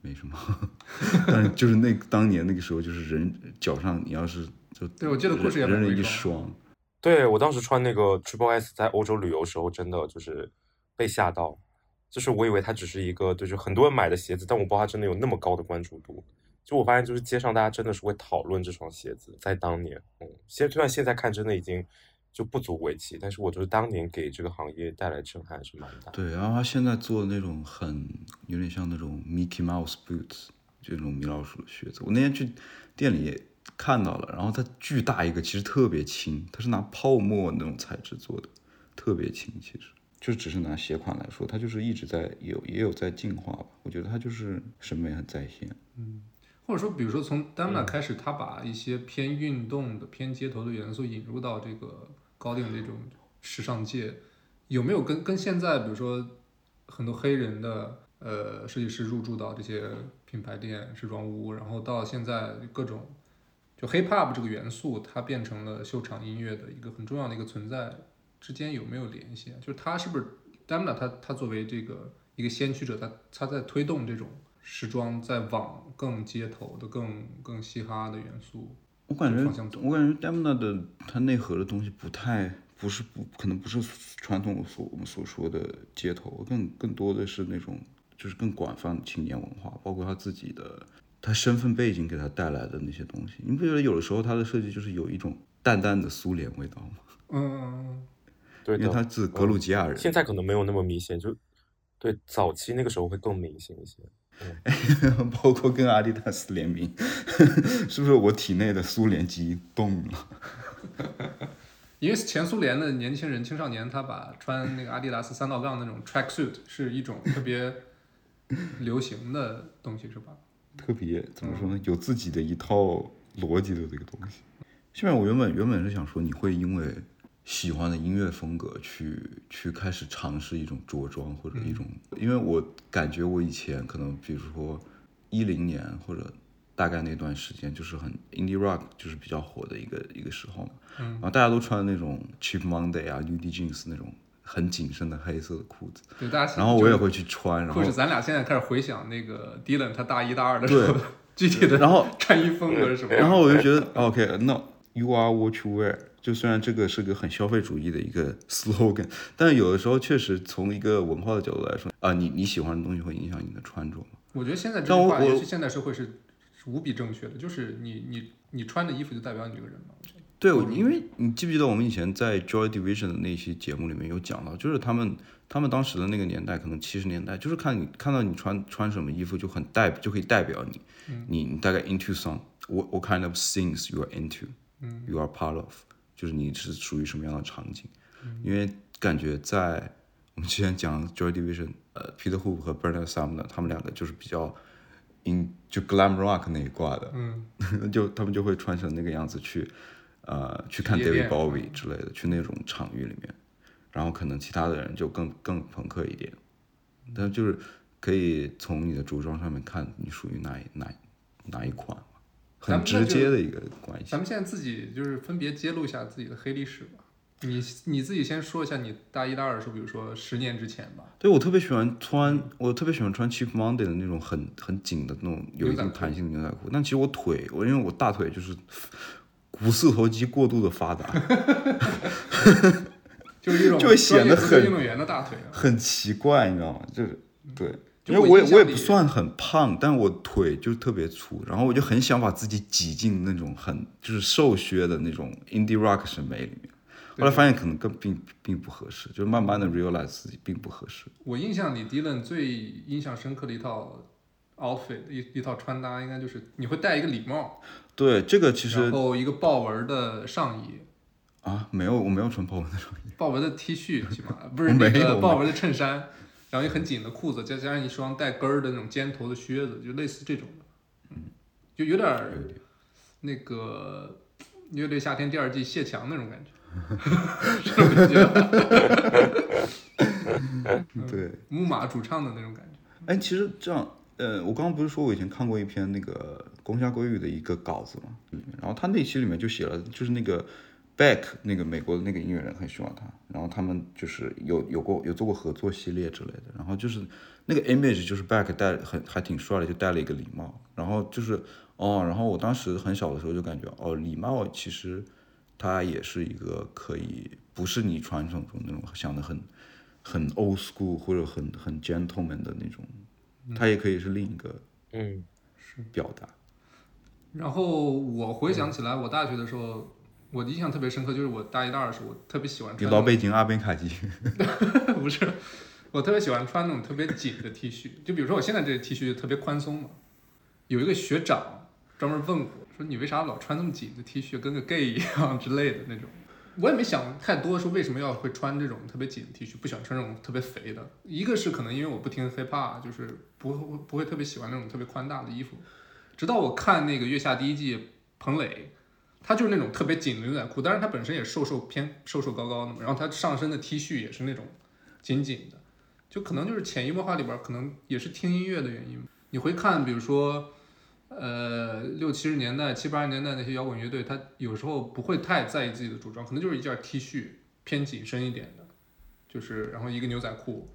没什么，*laughs* 但是就是那当年那个时候，就是人脚上你要是就对我记得故事也人人一双，对我当时穿那个 Triple S 在欧洲旅游时候，真的就是被吓到，就是我以为它只是一个就是很多人买的鞋子，但我不知道它真的有那么高的关注度。就我发现，就是街上大家真的是会讨论这双鞋子，在当年，嗯，现虽然现在看真的已经就不足为奇，但是我觉得当年给这个行业带来震撼是蛮大。对，然后他现在做的那种很有点像那种 Mickey Mouse boots，就那种米老鼠的靴子。我那天去店里看到了，然后它巨大一个，其实特别轻，它是拿泡沫那种材质做的，特别轻。其实就只是拿鞋款来说，它就是一直在有也有在进化吧。我觉得它就是审美很在线。嗯或者说，比如说从 Damna 开始，他把一些偏运动的、偏街头的元素引入到这个高定这种时尚界，有没有跟跟现在，比如说很多黑人的呃设计师入驻到这些品牌店、时装屋，然后到现在各种就 hip hop 这个元素，它变成了秀场音乐的一个很重要的一个存在，之间有没有联系啊？就是它是不是 Damla 他他作为这个一个先驱者，他他在推动这种时装在往更街头的、更更嘻哈的元素。我感觉我感觉 Damna 的它内核的东西不太不是不可能不是传统所我们所说的街头，更更多的是那种就是更广泛的青年文化，包括他自己的他身份背景给他带来的那些东西。你不觉得有的时候他的设计就是有一种淡淡的苏联味道吗？嗯，对的。因为他是格鲁吉亚人，现在可能没有那么明显，就对早期那个时候会更明显一些。*laughs* 包括跟阿迪达斯联名，*laughs* 是不是我体内的苏联基因动了？*laughs* 因为前苏联的年轻人、青少年，他把穿那个阿迪达斯三道杠那种 track suit 是一种特别流行的东西，是吧？特别怎么说呢？有自己的一套逻辑的这个东西。下面我原本原本是想说，你会因为喜欢的音乐风格去去开始尝试一种着装或者一种，因为我感觉我以前可能比如说一零年或者大概那段时间就是很 indie rock 就是比较火的一个一个时候嘛，嗯然后大家都穿那种 cheap Monday 啊 UD jeans 那种很紧身的黑色的裤子，对，大家然后我也会去穿，然后或者咱俩现在开始回想那个 Dylan 他大一大二的时候，具体的然后 *laughs* 穿衣风格是什么样？然后我就觉得，OK，那 you are what you wear。就虽然这个是个很消费主义的一个 *laughs* slogan，但是有的时候确实从一个文化的角度来说，啊，你你喜欢的东西会影响你的穿着嘛。我觉得现在这句话，尤其现代社会是是无比正确的，就是你你你穿的衣服就代表你这个人嘛。对，因为你记不记得我们以前在 Joy Division 的那期节目里面有讲到，就是他们他们当时的那个年代，可能七十年代，就是看你看到你穿穿什么衣服就很代就可以代表你，你你大概 into some what what kind of things you are into，you are part of，就是你是属于什么样的场景，因为感觉在我们之前讲 Joy Division，呃，Peter Hook 和 Bernard Sumner 他们两个就是比较 in 就 glam rock 那一挂的，嗯，*laughs* 就他们就会穿成那个样子去，呃，去看 David Bowie 之类的，去那种场域里面，然后可能其他的人就更更朋克一点，但就是可以从你的着装上面看你属于哪一哪一哪一款，很直接的一个关系咱。们现在自己就是分别揭露一下自己的黑历史吧。你你自己先说一下你大一大二的时候，比如说十年之前吧，对我特别喜欢穿，我特别喜欢穿 Cheap Monday 的那种很很紧的那种有一定弹性的牛仔裤，但其实我腿，我因为我大腿就是股四头肌过度的发达，*laughs* 就是一种就会显得很运动员的大腿啊。很奇怪，你知道吗？就是对，因为我也我也不算很胖，但我腿就特别粗，然后我就很想把自己挤进那种很就是瘦削的那种 indie rock 审美里面。后来发现可能更并并不合适，就慢慢的 realize 自己并不合适。我印象里，Dylan 最印象深刻的一套 outfit 一一套穿搭，应该就是你会戴一个礼帽，对，这个其实然后一个豹纹的上衣，啊，没有，我没有穿豹纹的上衣。豹纹的 T 恤，起码不 *laughs* 是那个豹纹的衬衫，然后一个很紧的裤子，再加上一双带跟儿的那种尖头的靴子，就类似这种的，嗯，就有点儿那个乐队夏天第二季谢强那种感觉，这种感觉，*laughs* 对，木马主唱的那种感觉。哎，其实这样，呃，我刚刚不是说我以前看过一篇那个宫下圭裕的一个稿子嘛，里面，然后他那期里面就写了，就是那个 Beck 那个美国的那个音乐人很喜欢他，然后他们就是有有过有做过合作系列之类的，然后就是那个 image 就是 Beck 戴很还挺帅的，就戴了一个礼帽，然后就是哦，然后我当时很小的时候就感觉哦，礼帽其实它也是一个可以不是你传统中那种想的很很 old school 或者很很 gentleman 的那种，它也可以是另一个嗯是，表达。然后我回想起来，我大学的时候，我印象特别深刻，就是我大一大二的时候，我特别喜欢你老北京阿贝卡基，*laughs* 不是，我特别喜欢穿那种特别紧的 T 恤，就比如说我现在这个 T 恤就特别宽松嘛。有一个学长专门问我说：“你为啥老穿那么紧的 T 恤，跟个 gay 一样之类的那种？”我也没想太多，说为什么要会穿这种特别紧的 T 恤，不喜欢穿这种特别肥的。一个是可能因为我不听 hiphop，就是不会不会特别喜欢那种特别宽大的衣服。直到我看那个《月下》第一季，彭磊，他就是那种特别紧的牛仔裤，但是他本身也瘦瘦偏瘦瘦高高的嘛，然后他上身的 T 恤也是那种紧紧的，就可能就是潜移默化里边可能也是听音乐的原因。你会看，比如说，呃，六七十年代、七八十年代那些摇滚乐队，他有时候不会太在意自己的着装，可能就是一件 T 恤偏紧身一点的，就是然后一个牛仔裤，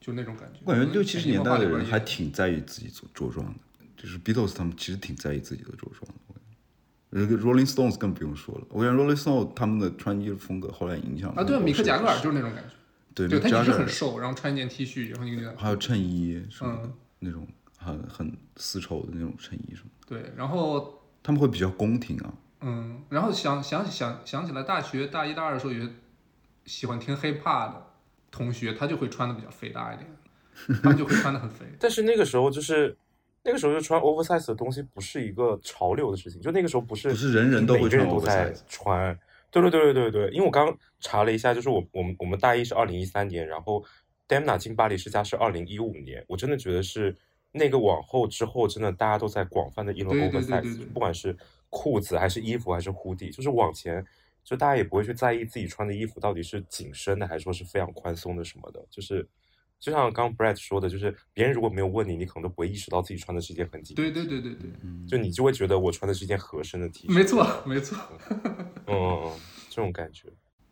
就那种感觉。我感觉六七十年代的人还挺在意自己着着装的，就是 Beatles 他们其实挺在意自己的着装的。我感觉这个 Rolling Stones 更不用说了，我感觉 Rolling Stones 他们的穿衣风格后来影响啊，对，米克贾格尔就是那种感觉，对，对他一直很瘦，然后穿一件 T 恤，然后一个牛仔裤。还有衬衣什么的，嗯那种很很丝绸的那种衬衣什么的，对，然后他们会比较宫廷啊。嗯，然后想想想想起来，大学大一大二的时候，有些喜欢听 hiphop 的同学，他就会穿的比较肥大一点，他们就会穿的很肥。*laughs* 但是那个时候就是那个时候就穿 oversize 的东西不是一个潮流的事情，就那个时候不是不是人人都会每个人穿都在 oversize 穿。对对对对对对，因为我刚查了一下，就是我我们我们大一是二零一三年，然后 Demna 进巴黎世家是二零一五年，我真的觉得是那个往后之后，真的大家都在广泛的议论 oversize，不管是裤子还是衣服还是 hoodie，就是往前就大家也不会去在意自己穿的衣服到底是紧身的还是说是非常宽松的什么的，就是就像刚 Brett 说的，就是别人如果没有问你，你可能都不会意识到自己穿的是一件很紧，对对对对对，就你就会觉得我穿的是一件合身的 T 恤，没错没错。嗯嗯嗯，这种感觉。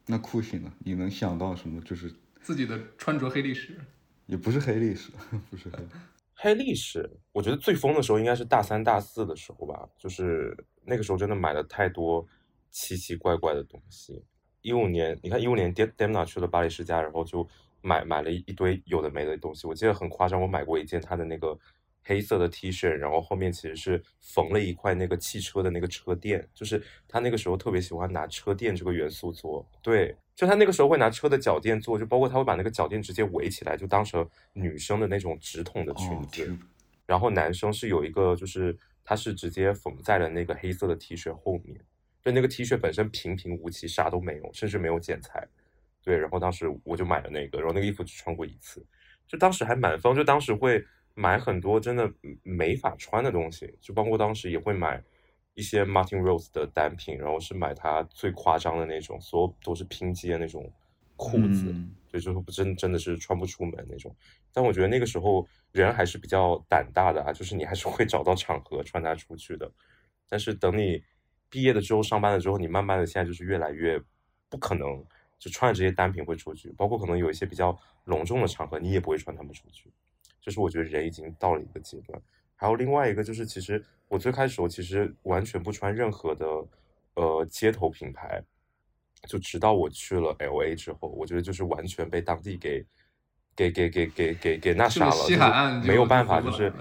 那酷刑呢？你能想到什么？就是自己的穿着黑历史，也不是黑历史，*laughs* 不是黑历史。黑历史，我觉得最疯的时候应该是大三、大四的时候吧，就是那个时候真的买了太多奇奇怪怪的东西。一五年，你看一五年 Dem Demna 去了巴黎世家，然后就买买了一堆有的没的东西。我记得很夸张，我买过一件他的那个黑色的 T 恤，然后后面其实是缝了一块那个汽车的那个车垫，就是他那个时候特别喜欢拿车垫这个元素做，对，就他那个时候会拿车的脚垫做，就包括他会把那个脚垫直接围起来，就当成女生的那种直筒的裙哦，子。天然后男生是有一个，就是他是直接缝在了那个黑色的 T 恤后面，就那个 T 恤本身平平无奇，啥都没有，甚至没有剪裁。对，然后当时我就买了那个，然后那个衣服只穿过一次，就当时还蛮疯，就当时会买很多真的没法穿的东西，就包括当时也会买一些 Martin Rose 的单品，然后是买它最夸张的那种，所有都是拼接那种裤子，嗯对，就是不真真的是穿不出门那种。但我觉得那个时候人还是比较胆大的啊，就是你还是会找到场合穿它出去的。但是等你毕业了之后，上班了之后，你慢慢的现在就是越来越不可能就穿着这些单品会出去，包括可能有一些比较隆重的场合，你也不会穿它们出去。就是我觉得人已经到了一个阶段。还有另外一个就是，其实我最开始我其实完全不穿任何的呃街头品牌，就直到我去了 L A 之后，我觉得就是完全被当地给给给给给给给那啥了，就是西就是海岸没有办法，就就是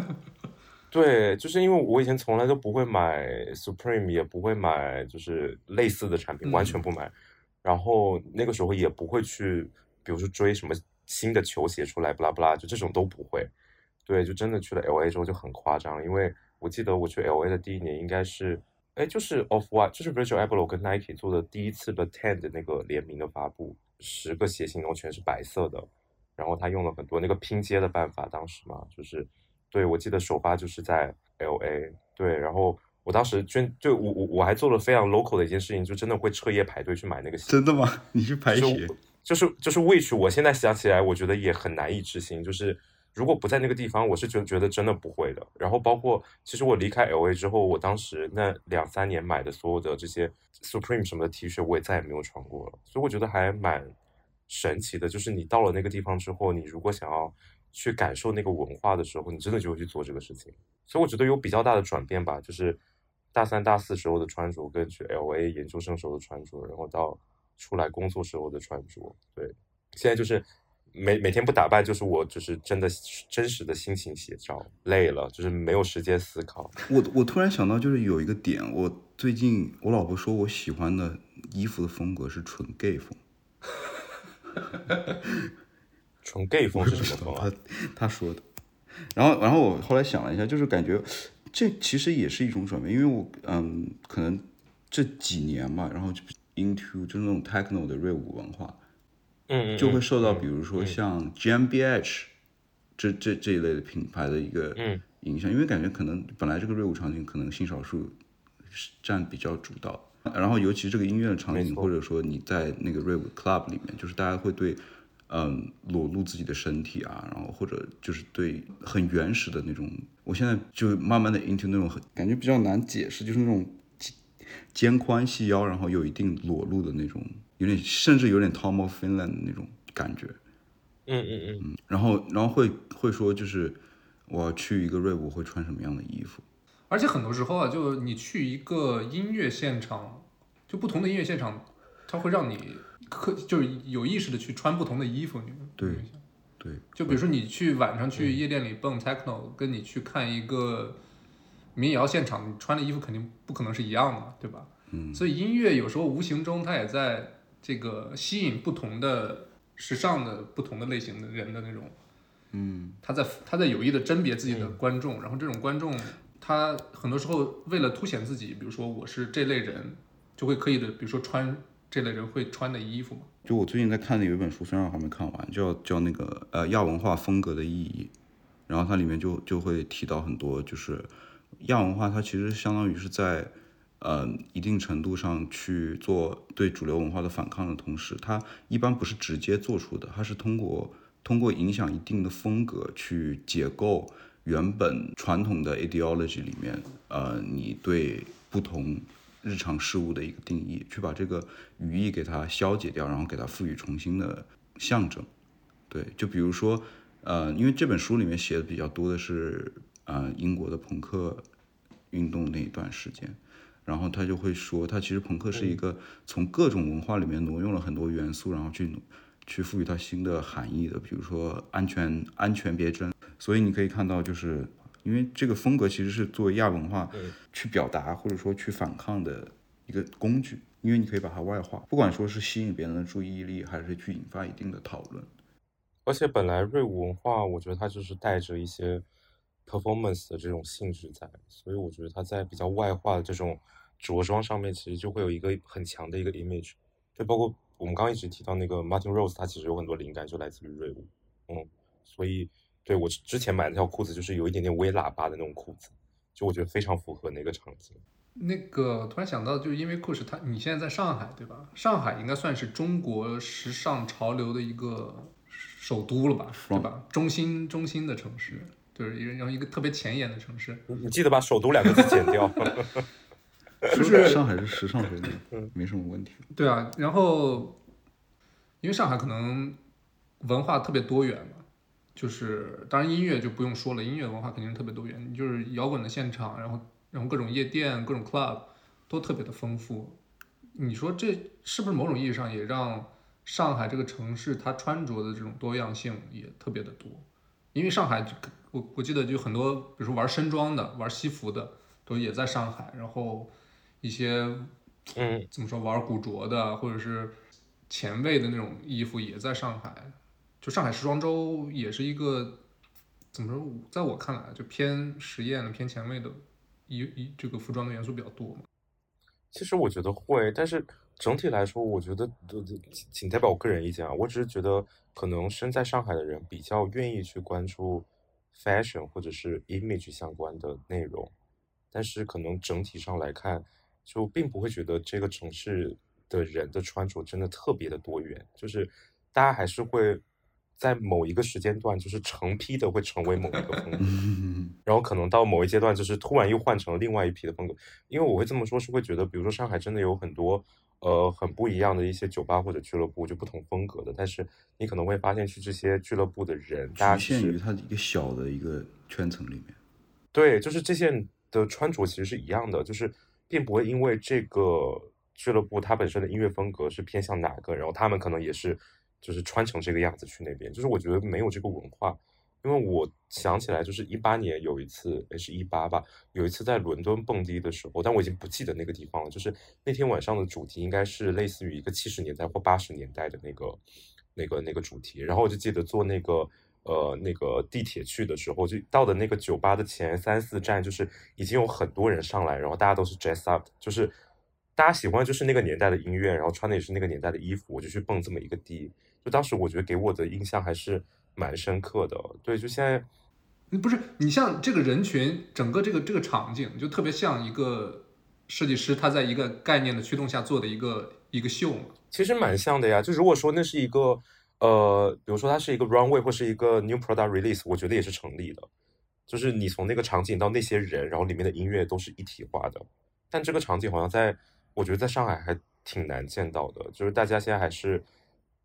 *laughs* 对，就是因为我以前从来都不会买 Supreme，也不会买就是类似的产品，完全嗯不买。然后那个时候也不会去，比如说追什么新的球鞋出来，不拉不拉，就这种都不会。对，就真的去了 L A 之后就很夸张，因为我记得我去 L A 的第一年应该是，哎，就是 Off White，就是 Virgil Abloh 跟 Nike 做的第一次的 Ten 的那个联名的发布，十个鞋型然后全是白色的，然后他用了很多那个拼接的办法，当时嘛，就是对我记得首发就是在 L A，对，然后我当时捐，就我我我还做了非常 local 的一件事情，就真的会彻夜排队去买那个鞋，真的吗？*laughs* 你去排就鞋？就是就是 which 我现在想起来，我觉得也很难以置信。就是如果不在那个地方，我是觉觉得真的不会的。然后包括其实我离开 L A 之后，我当时那两三年买的所有的这些 Supreme 什么的 T 恤，我也再也没有穿过了。所以我觉得还蛮神奇的。就是你到了那个地方之后，你如果想要去感受那个文化的时候，你真的就会去做这个事情。所以我觉得有比较大的转变吧，就是大三、大四时候的穿着，跟去 L A 研究生时候的穿着，然后到出来工作时候的穿着，对，现在就是每每天不打扮，就是我就是真的真实的心情写照，累了就是没有时间思考。我我突然想到，就是有一个点，我最近我老婆说我喜欢的衣服的风格是纯 gay 风，*laughs* 纯 gay 风是什么风她说的。然后然后我后来想了一下，就是感觉这其实也是一种转变，因为我嗯可能这几年嘛，然后就 into 就是那种 techno 的锐舞文化，嗯嗯，就会受到嗯比如说像 GmbH 这这这一类的品牌的一个嗯。影响，因为感觉可能本来这个锐舞场景可能性少数是占比较主导，然后尤其这个音乐的场景，或者说你在那个锐舞 club 里面，就是大家会对嗯裸露自己的身体啊，然后或者就是对很原始的那种，我现在就慢慢的 into 那种很感觉比较难解释，就是那种肩肩宽细腰，然后有一定裸露的那种，有点甚至有点 Tom of Finland 的那种感觉。嗯嗯嗯，然后然后会会说就是我要去一个 rave 我会穿什么样的衣服。而且很多时候啊，就你去一个音乐现场，就不同的音乐现场，它会让你刻就是有意识的去穿不同的衣服。你对对，就比如说你去晚上去夜店里蹦 techno，跟你去看一个民谣现场，你穿的衣服肯定不可能是一样的，对吧？嗯，所以音乐有时候无形中它也在这个吸引不同的时尚的不同的类型的人的那种，嗯，他在他在有意的甄别自己的观众，然后这种观众他很多时候为了凸显自己，比如说我是这类人，就会刻意的，比如说穿这类人会穿的衣服嘛。就我最近在看的有一本书，虽然我还没看完，叫叫那个呃亚文化风格的意义，然后它里面就就会提到很多，就是亚文化它其实相当于是在呃一定程度上去做对主流文化的反抗的同时，它一般不是直接做出的，它是通过通过影响一定的风格去解构原本传统的 ideology 里面，呃你对不同日常事物的一个定义，去把这个语义给它消解掉，然后给它赋予重新的象征。对，就比如说，呃，因为这本书里面写的比较多的是，呃，英国的朋克运动那一段时间，然后他就会说，他其实朋克是一个从各种文化里面挪用了很多元素，然后去去赋予它新的含义的，比如说安全安全别针。所以你可以看到，就是因为这个风格其实是作为亚文化去表达或者说去反抗的一个工具，因为你可以把它外化，不管说是吸引别人的注意力，还是去引发一定的讨论。而且本来瑞舞文化，我觉得它就是带着一些 performance 的这种性质在，所以我觉得它在比较外化的这种着装上面，其实就会有一个很强的一个 image。就包括我们刚刚一直提到那个 Martin Rose，他其实有很多灵感就来自于瑞舞，嗯，所以对我之之前买的那条裤子就是有一点点微喇叭的那种裤子，就我觉得非常符合那个场景。那个突然想到，就是因为故事它，你现在在上海对吧？上海应该算是中国时尚潮流的一个首都了吧，对吧？中心中心的城市，就是一个然后一个特别前沿的城市。你你记得把“首都”两个字剪掉。*laughs* 就是上海是时尚首都，没什么问题。对啊，然后因为上海可能文化特别多元嘛，就是当然音乐就不用说了，音乐文化肯定是特别多元，就是摇滚的现场，然后然后各种夜店、各种 club 都特别的丰富。你说这是不是某种意义上也让上海这个城市它穿着的这种多样性也特别的多？因为上海就我我记得就很多，比如说玩深装的、玩西服的，都也在上海，然后一些嗯，怎么说玩古着的，或者是前卫的那种衣服也在上海。就上海时装周也是一个怎么说，在我看来就偏实验的、偏前卫的衣衣这个服装的元素比较多嘛。其实我觉得会，但是整体来说，我觉得，呃请请代表我个人意见啊，我只是觉得可能身在上海的人比较愿意去关注 fashion 或者是 image 相关的内容，但是可能整体上来看，就并不会觉得这个城市的人的穿着真的特别的多元，就是大家还是会在某一个时间段，就是成批的会成为某一个风格。*laughs* 然后可能到某一阶段，就是突然又换成了另外一批的风格。因为我会这么说，是会觉得，比如说上海真的有很多呃很不一样的一些酒吧或者俱乐部，就不同风格的。但是你可能会发现，去这些俱乐部的人，大家局限于他的一个小的一个圈层里面。对，就是这些人的穿着其实是一样的，就是并不会因为这个俱乐部它本身的音乐风格是偏向哪个，然后他们可能也是就是穿成这个样子去那边。就是我觉得没有这个文化，因为我想起来，就是一八年有一次，也是一八吧，有一次在伦敦蹦迪的时候，但我已经不记得那个地方了。就是那天晚上的主题应该是类似于一个七十年代或八十年代的那个那个那个主题，然后我就记得坐那个。呃，那个地铁去的时候，就到的那个酒吧的前三四站，就是已经有很多人上来，然后大家都是 dress up，就是大家喜欢就是那个年代的音乐，然后穿的也是那个年代的衣服，我就去蹦这么一个迪。就当时我觉得给我的印象还是蛮深刻的。对，就现在嗯不是你像这个人群，整个这个这个场景就特别像一个设计师他在一个概念的驱动下做的一个一个秀嘛。其实蛮像的呀。就如果说那是一个呃，比如说它是一个 runway 或是一个 new product release，我觉得也是成立的。就是你从那个场景到那些人，然后里面的音乐都是一体化的。但这个场景好像在，我觉得在上海还挺难见到的。就是大家现在还是，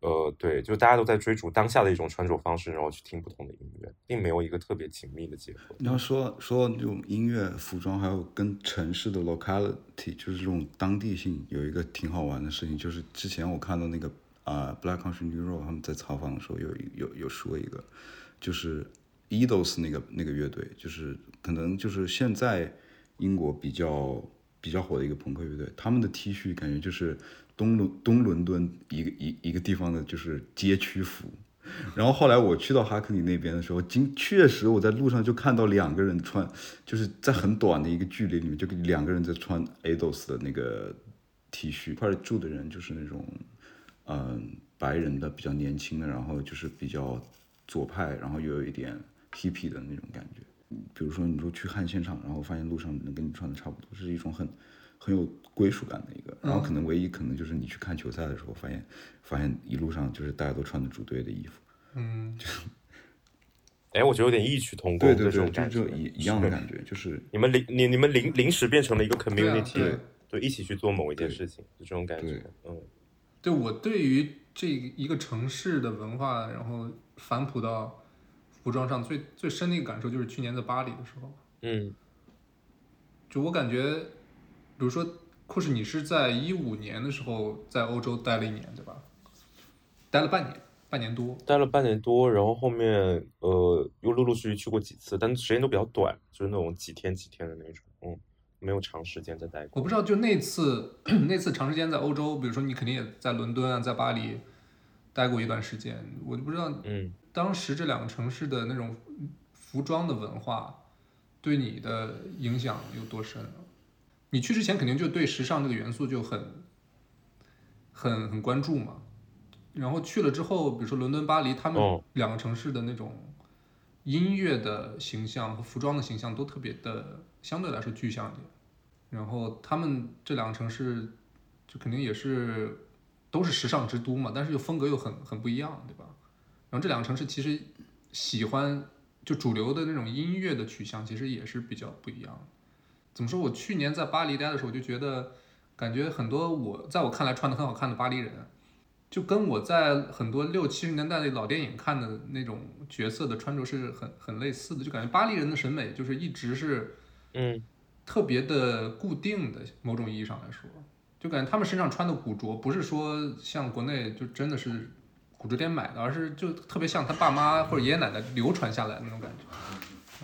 呃，对，就大家都在追逐当下的一种穿着方式，然后去听不同的音乐，并没有一个特别紧密的结合。你要说说这种音乐、服装，还有跟城市的 locality，就是这种当地性，有一个挺好玩的事情，就是之前我看到那个啊、Black Country New Road 他们在采访的时候有有有说一个，就是 Edos 那个那个乐队，就是可能就是现在英国比较比较火的一个朋克乐队，他们的 T 恤感觉就是东伦东伦敦一个一一个地方的就是街区服。然后后来我去到哈克里那边的时候，经确实我在路上就看到两个人穿，就是在很短的一个距离里面，就两个人在穿 Ados 的那个 T 恤。一块住的人就是那种，嗯、白人的比较年轻的，然后就是比较左派，然后又有一点 hippie 的那种感觉。比如说你说去看现场，然后发现路上能跟你穿的差不多，是一种很很有归属感的一个。然后可能唯一可能就是你去看球赛的时候，发现发现一路上就是大家都穿的主队的衣服。嗯，就 *laughs* 哎，我觉得有点异曲同工的对对对，就这种感觉。就，一一样的感觉，就是。你们临你你们临临时变成了一个对啊 community，对。对，一起去做某一件事情，就这种感觉，嗯。对我对于这一个城市的文化，然后反哺到服装上最最深的一个感受，就是去年在巴黎的时候，嗯。就我感觉，比如说库什，你是在一五年的时候在欧洲待了一年，对吧？待了半年，半年多。待了半年多，然后后面呃又陆陆续续去过几次，但时间都比较短，就是那种几天几天的那种，嗯，没有长时间在待过。我不知道，就那次 *coughs* 那次长时间在欧洲，比如说你肯定也在伦敦啊，在巴黎待过一段时间，我就不知道嗯，当时这两个城市的那种服装的文化对你的影响有多深啊？你去之前肯定就对时尚这个元素就很很很关注嘛，然后去了之后，比如说伦敦、巴黎，他们哦两个城市的那种音乐的形象和服装的形象都特别的相对来说具象一点。然后他们这两个城市就肯定也是都是时尚之都嘛，但是又风格又很很不一样，对吧？然后这两个城市其实喜欢就主流的那种音乐的取向，其实也是比较不一样的。怎么说？我去年在巴黎待的时候，我就觉得感觉很多我在我看来穿的很好看的巴黎人，就跟我在很多六七十年代的老电影看的那种角色的穿着是很很类似的，就感觉巴黎人的审美就是一直是嗯特别的固定的，某种意义上来说，就感觉他们身上穿的古着不是说像国内就真的是古着店买的，而是就特别像他爸妈或者爷爷奶奶流传下来的那种感觉。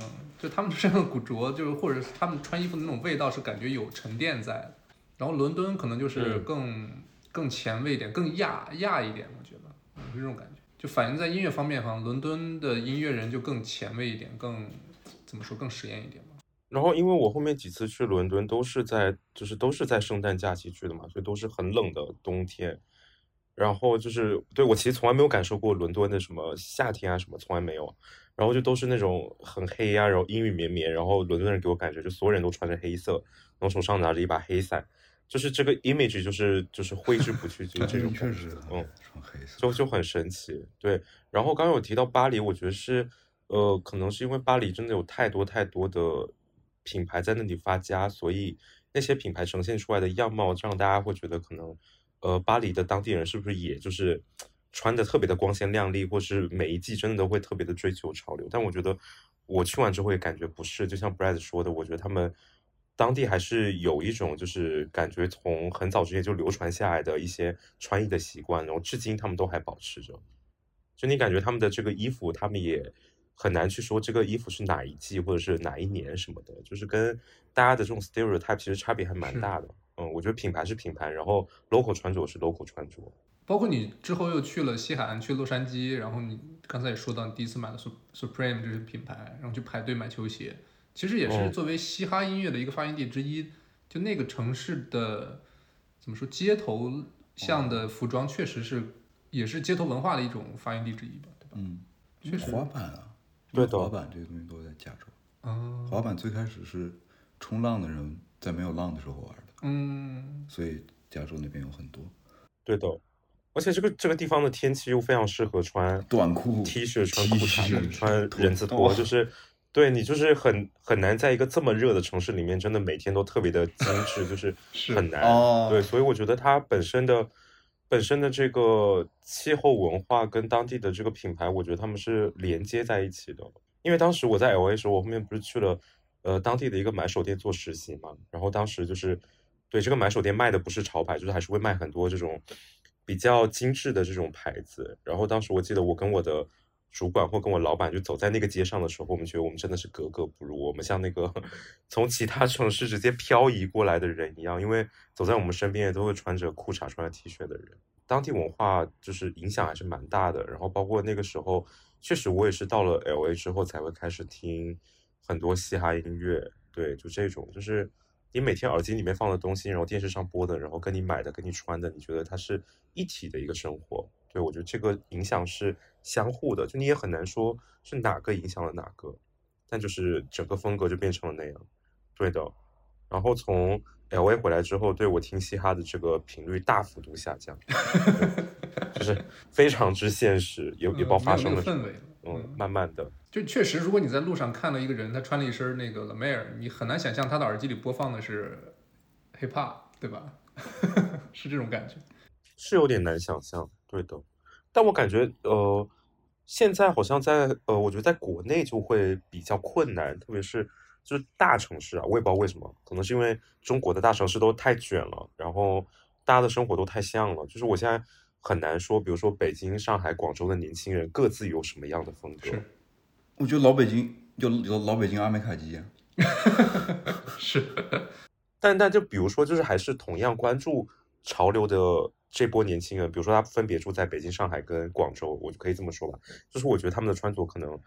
嗯，就他们身上的古着，就是或者是他们穿衣服的那种味道，是感觉有沉淀在的。然后伦敦可能就是嗯更、更前卫一点，更亚亚一点，我觉得，这种感觉。就反映在音乐方面，好像伦敦的音乐人就更前卫一点，更怎么说，更实验一点吧。然后因为我后面几次去伦敦都是在就是都是在圣诞假期去的嘛，所以都是很冷的冬天。然后就是对我其实从来没有感受过伦敦的什么夏天啊什么，从来没有。然后就都是那种很黑呀、然后阴雨绵绵，然后伦敦人给我感觉就所有人都穿着黑色，然后手上拿着一把黑伞，就是这个 image 就是就是挥之不去，就是这种感觉，嗯。穿黑色，就就很神奇。对，然后刚刚有提到巴黎，我觉得是，呃，可能是因为巴黎真的有太多太多的品牌在那里发家，所以那些品牌呈现出来的样貌，让大家会觉得可能，呃，巴黎的当地人是不是也就是穿的特别的光鲜亮丽，或是每一季真的都会特别的追求潮流？但我觉得我去完之后也感觉不是，就像 Brad 说的，我觉得他们。当地还是有一种就是感觉从很早之前就流传下来的一些穿衣的习惯，然后至今他们都还保持着。就你感觉他们的这个衣服，他们也很难去说这个衣服是哪一季或者是哪一年什么的，就是跟大家的这种 stereotype 其实差别还蛮大的。嗯，我觉得品牌是品牌，然后 local 穿着是 local 穿着。包括你之后又去了西海岸，去洛杉矶，然后你刚才也说到你第一次买了 Sup- Supreme 这些品牌，然后去排队买球鞋，其实也是嗯作为嘻哈音乐的一个发源地之一。就那个城市的怎么说，街头向的服装确实是也是街头文化的一种发源地之一吧，对吧？嗯，确实滑板啊，对的滑板这个东西都在加州。啊滑板最开始是冲浪的人在没有浪的时候玩的，嗯，所以加州那边有很多。对的，而且这个这个地方的天气又非常适合穿短裤 T 恤、穿裤衩、穿人字拖，就是对你就是很很难在一个这么热的城市里面，真的每天都特别的精致，就是 *laughs* 是很难。哦对，所以我觉得它本身的本身的这个气候文化跟当地的这个品牌，我觉得他们是连接在一起的。因为当时我在 L A 时候，我后面不是去了呃当地的一个买手店做实习嘛，然后当时就是对这个买手店卖的不是潮牌，就是还是会卖很多这种比较精致的这种牌子。然后当时我记得我跟我的主管或跟我老板就走在那个街上的时候，我们觉得我们真的是格格不入，我们像那个 *laughs* 从其他城市直接漂移过来的人一样，因为走在我们身边也都会穿着裤衩、穿着 T 恤的人。当地文化就是影响还是蛮大的，然后包括那个时候，确实我也是到了 L A 之后才会开始听很多嘻哈音乐，对，就这种，就是你每天耳机里面放的东西，然后电视上播的，然后跟你买的、跟你穿的，你觉得它是一体的一个生活，对我觉得这个影响是相互的，就你也很难说是哪个影响了哪个，但就是整个风格就变成了那样，对的。然后从 L A 回来之后，对我听嘻哈的这个频率大幅度下降，就是非常之现实，也也不知道嗯没有发生了什么。嗯，慢慢的，就确实，如果你在路上看到一个人，他穿了一身那个 La Mer，你很难想象他的耳机里播放的是 hip hop，对吧？*laughs* 是这种感觉。是有点难想象，对的。但我感觉，呃，现在好像在，呃，我觉得在国内就会比较困难，特别是就是大城市啊，我也不知道为什么，可能是因为中国的大城市都太卷了，然后大家的生活都太像了，就是我现在很难说，比如说北京、上海、广州的年轻人各自有什么样的风格。是我觉得老北京有有老北京阿美卡基啊，*laughs* 是，但但就比如说，就是还是同样关注潮流的这波年轻人，比如说他分别住在北京、上海跟广州，我就可以这么说吧，就是我觉得他们的穿着可能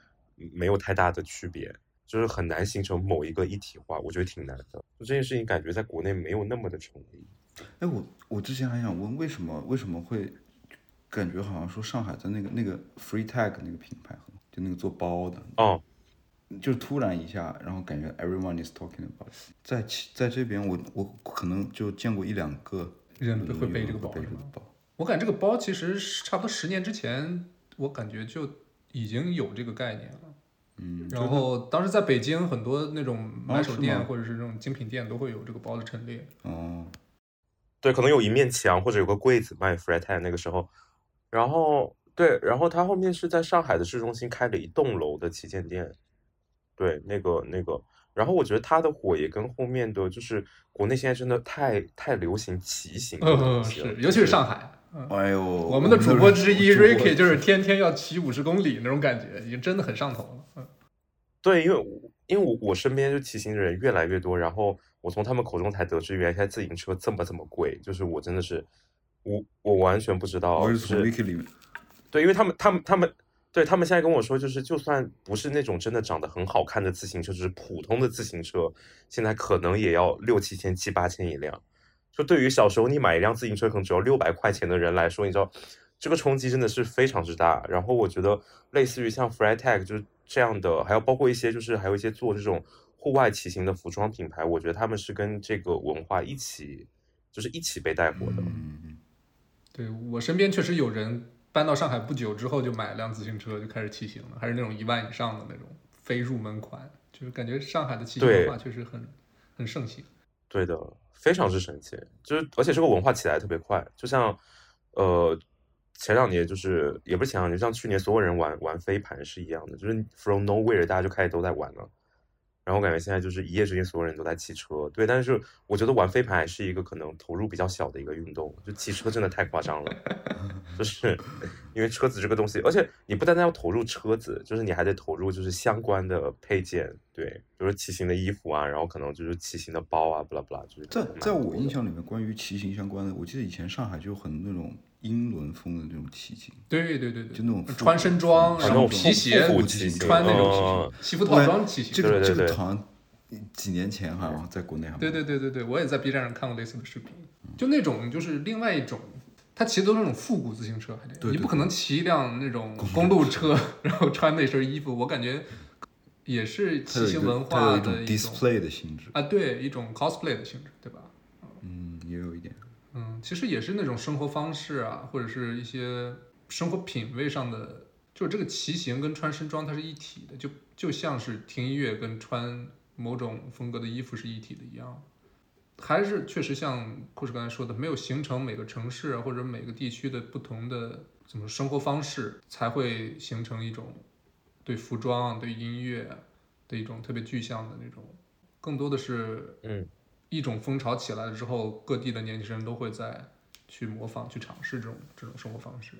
没有太大的区别，就是很难形成某一个一体化，我觉得挺难的。就这件事情感觉在国内没有那么的成立。哎，我我之前还想问，为什么为什么会感觉好像说上海的那个那个 Free Tag 那个品牌很，就那个做包的，哦，就突然一下，然后感觉 everyone is talking about，it 在其在这边我我可能就见过一两个人有会背这个包是吗？这个包，我感觉这个包其实是差不多十年之前，我感觉就已经有这个概念了。嗯，然后当时在北京，很多那种买手店或者是这种精品店都会有这个包的陈列。哦，对，可能有一面墙或者有个柜子卖 Free Tag 那个时候，然后对，然后他后面是在上海的市中心开了一栋楼的旗舰店，对，那个那个，然后我觉得他的火也跟后面的就是国内现在真的太太流行骑行的东嗯，西了，是，尤其是上海。嗯，哎呦，我们的主播之一 Ricky 就是天天要骑五十公里那种感觉，已经真的很上头了。嗯，对，因为我因为我我身边就骑行的人越来越多，然后我从他们口中才得知，原来现在自行车这么这么贵，就是我真的是我我完全不知道，我是从 Wiki 里面，对，因为他们他们他们对他们现在跟我说，就是就算不是那种真的长得很好看的自行车，就是普通的自行车，现在可能也要六七千、七八千一辆。就对于小时候你买一辆自行车可能只要六百块钱的人来说，你知道这个冲击真的是非常之大。然后我觉得类似于像 Freitag 就是这样的，还有包括一些就是还有一些做这种户外骑行的服装品牌，我觉得他们是跟这个文化一起就是一起被带火的。嗯，对我身边确实有人搬到上海不久之后就买了辆自行车就开始骑行了，还是那种一万以上的那种非入门款，就是感觉上海的骑行文化确实很很盛行。对的，非常之神奇，就是而且这个文化起来特别快，就像呃前两年就是也不是前两年，像去年所有人玩玩飞盘是一样的，就是 from nowhere 大家就开始都在玩了。然后我感觉现在就是一夜之间所有人都在骑车，对，但是我觉得玩飞盘还是一个可能投入比较小的一个运动，就骑车真的太夸张了，*laughs* 就是因为车子这个东西，而且你不单单要投入车子，就是你还得投入就是相关的配件，对，比如说骑行的衣服啊，然后可能就是骑行的包啊，不啦不啦，就是在在我印象里面，关于骑行相关的，我记得以前上海就有很多那种英伦风的那种骑行，对对对对，就那种穿身装，然后皮鞋。穿那种嗯。西服套装骑行。这个这对对。对个好像几年前好像在国内还对对对对对，我也在 B 站上看过类似的视频，就那种就是另外一种，他骑的都是那种复古自行车，对对你不可能骑一辆那种公路车，*laughs* 然后穿那身衣服，我感觉也是骑行文个它有化的一种 display 的性质，啊，对，一种 cosplay 的性质，对吧？嗯，也有一点。其实也是那种生活方式啊，或者是一些生活品味上的，就是这个骑行跟穿身装它是一体的，就就像是听音乐跟穿某种风格的衣服是一体的一样。还是确实像库什刚才说的，没有形成每个城市或者每个地区的不同的怎么生活方式，才会形成一种对服装、对音乐的一种特别具象的那种，更多的是嗯一种风潮起来了之后，各地的年轻人都会在去模仿、去尝试这种这种生活方式。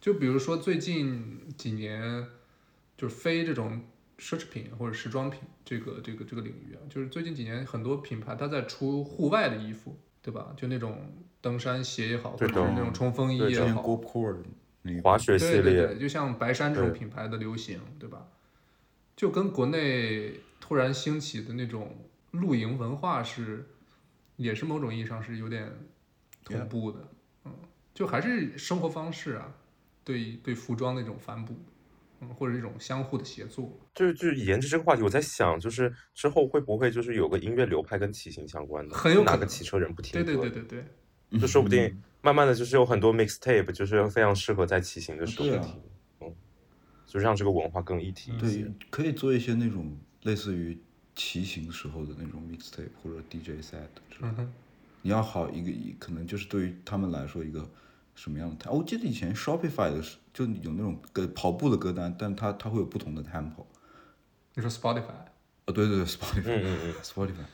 就比如说最近几年，就是非这种奢侈品或者时装品这个这个这个领域啊，就是最近几年很多品牌它在出户外的衣服，对吧？就那种登山鞋也好，或者是那种冲锋衣也好，对对对，就像白山这种品牌的流行，对吧？就跟国内突然兴起的那种露营文化是，也是某种意义上是有点同步的，嗯，就还是生活方式啊，对对服装的一种反哺，嗯，或者一种相互的协作，就是就是沿着这个话题，我在想，就是之后会不会就是有个音乐流派跟骑行相关的，很有可能哪个骑车人不听对歌？对对对对，就说不嗯定慢慢的就是有很多 mixtape，就是非常适合在骑行的时候听，嗯，就让这个文化更一体一些对。，可以做一些那种类似于骑行时候的那种 mixtape 或者 DJ set 你要好一个一可能就是对于他们来说一个什么样的 tempo？我记得以前 Shopify 的是就有那种歌跑步的歌单，但它它会有不同的 tempo。你说 Spotify，哦，对对对，Spotify，Spotify，、嗯嗯嗯 Spotify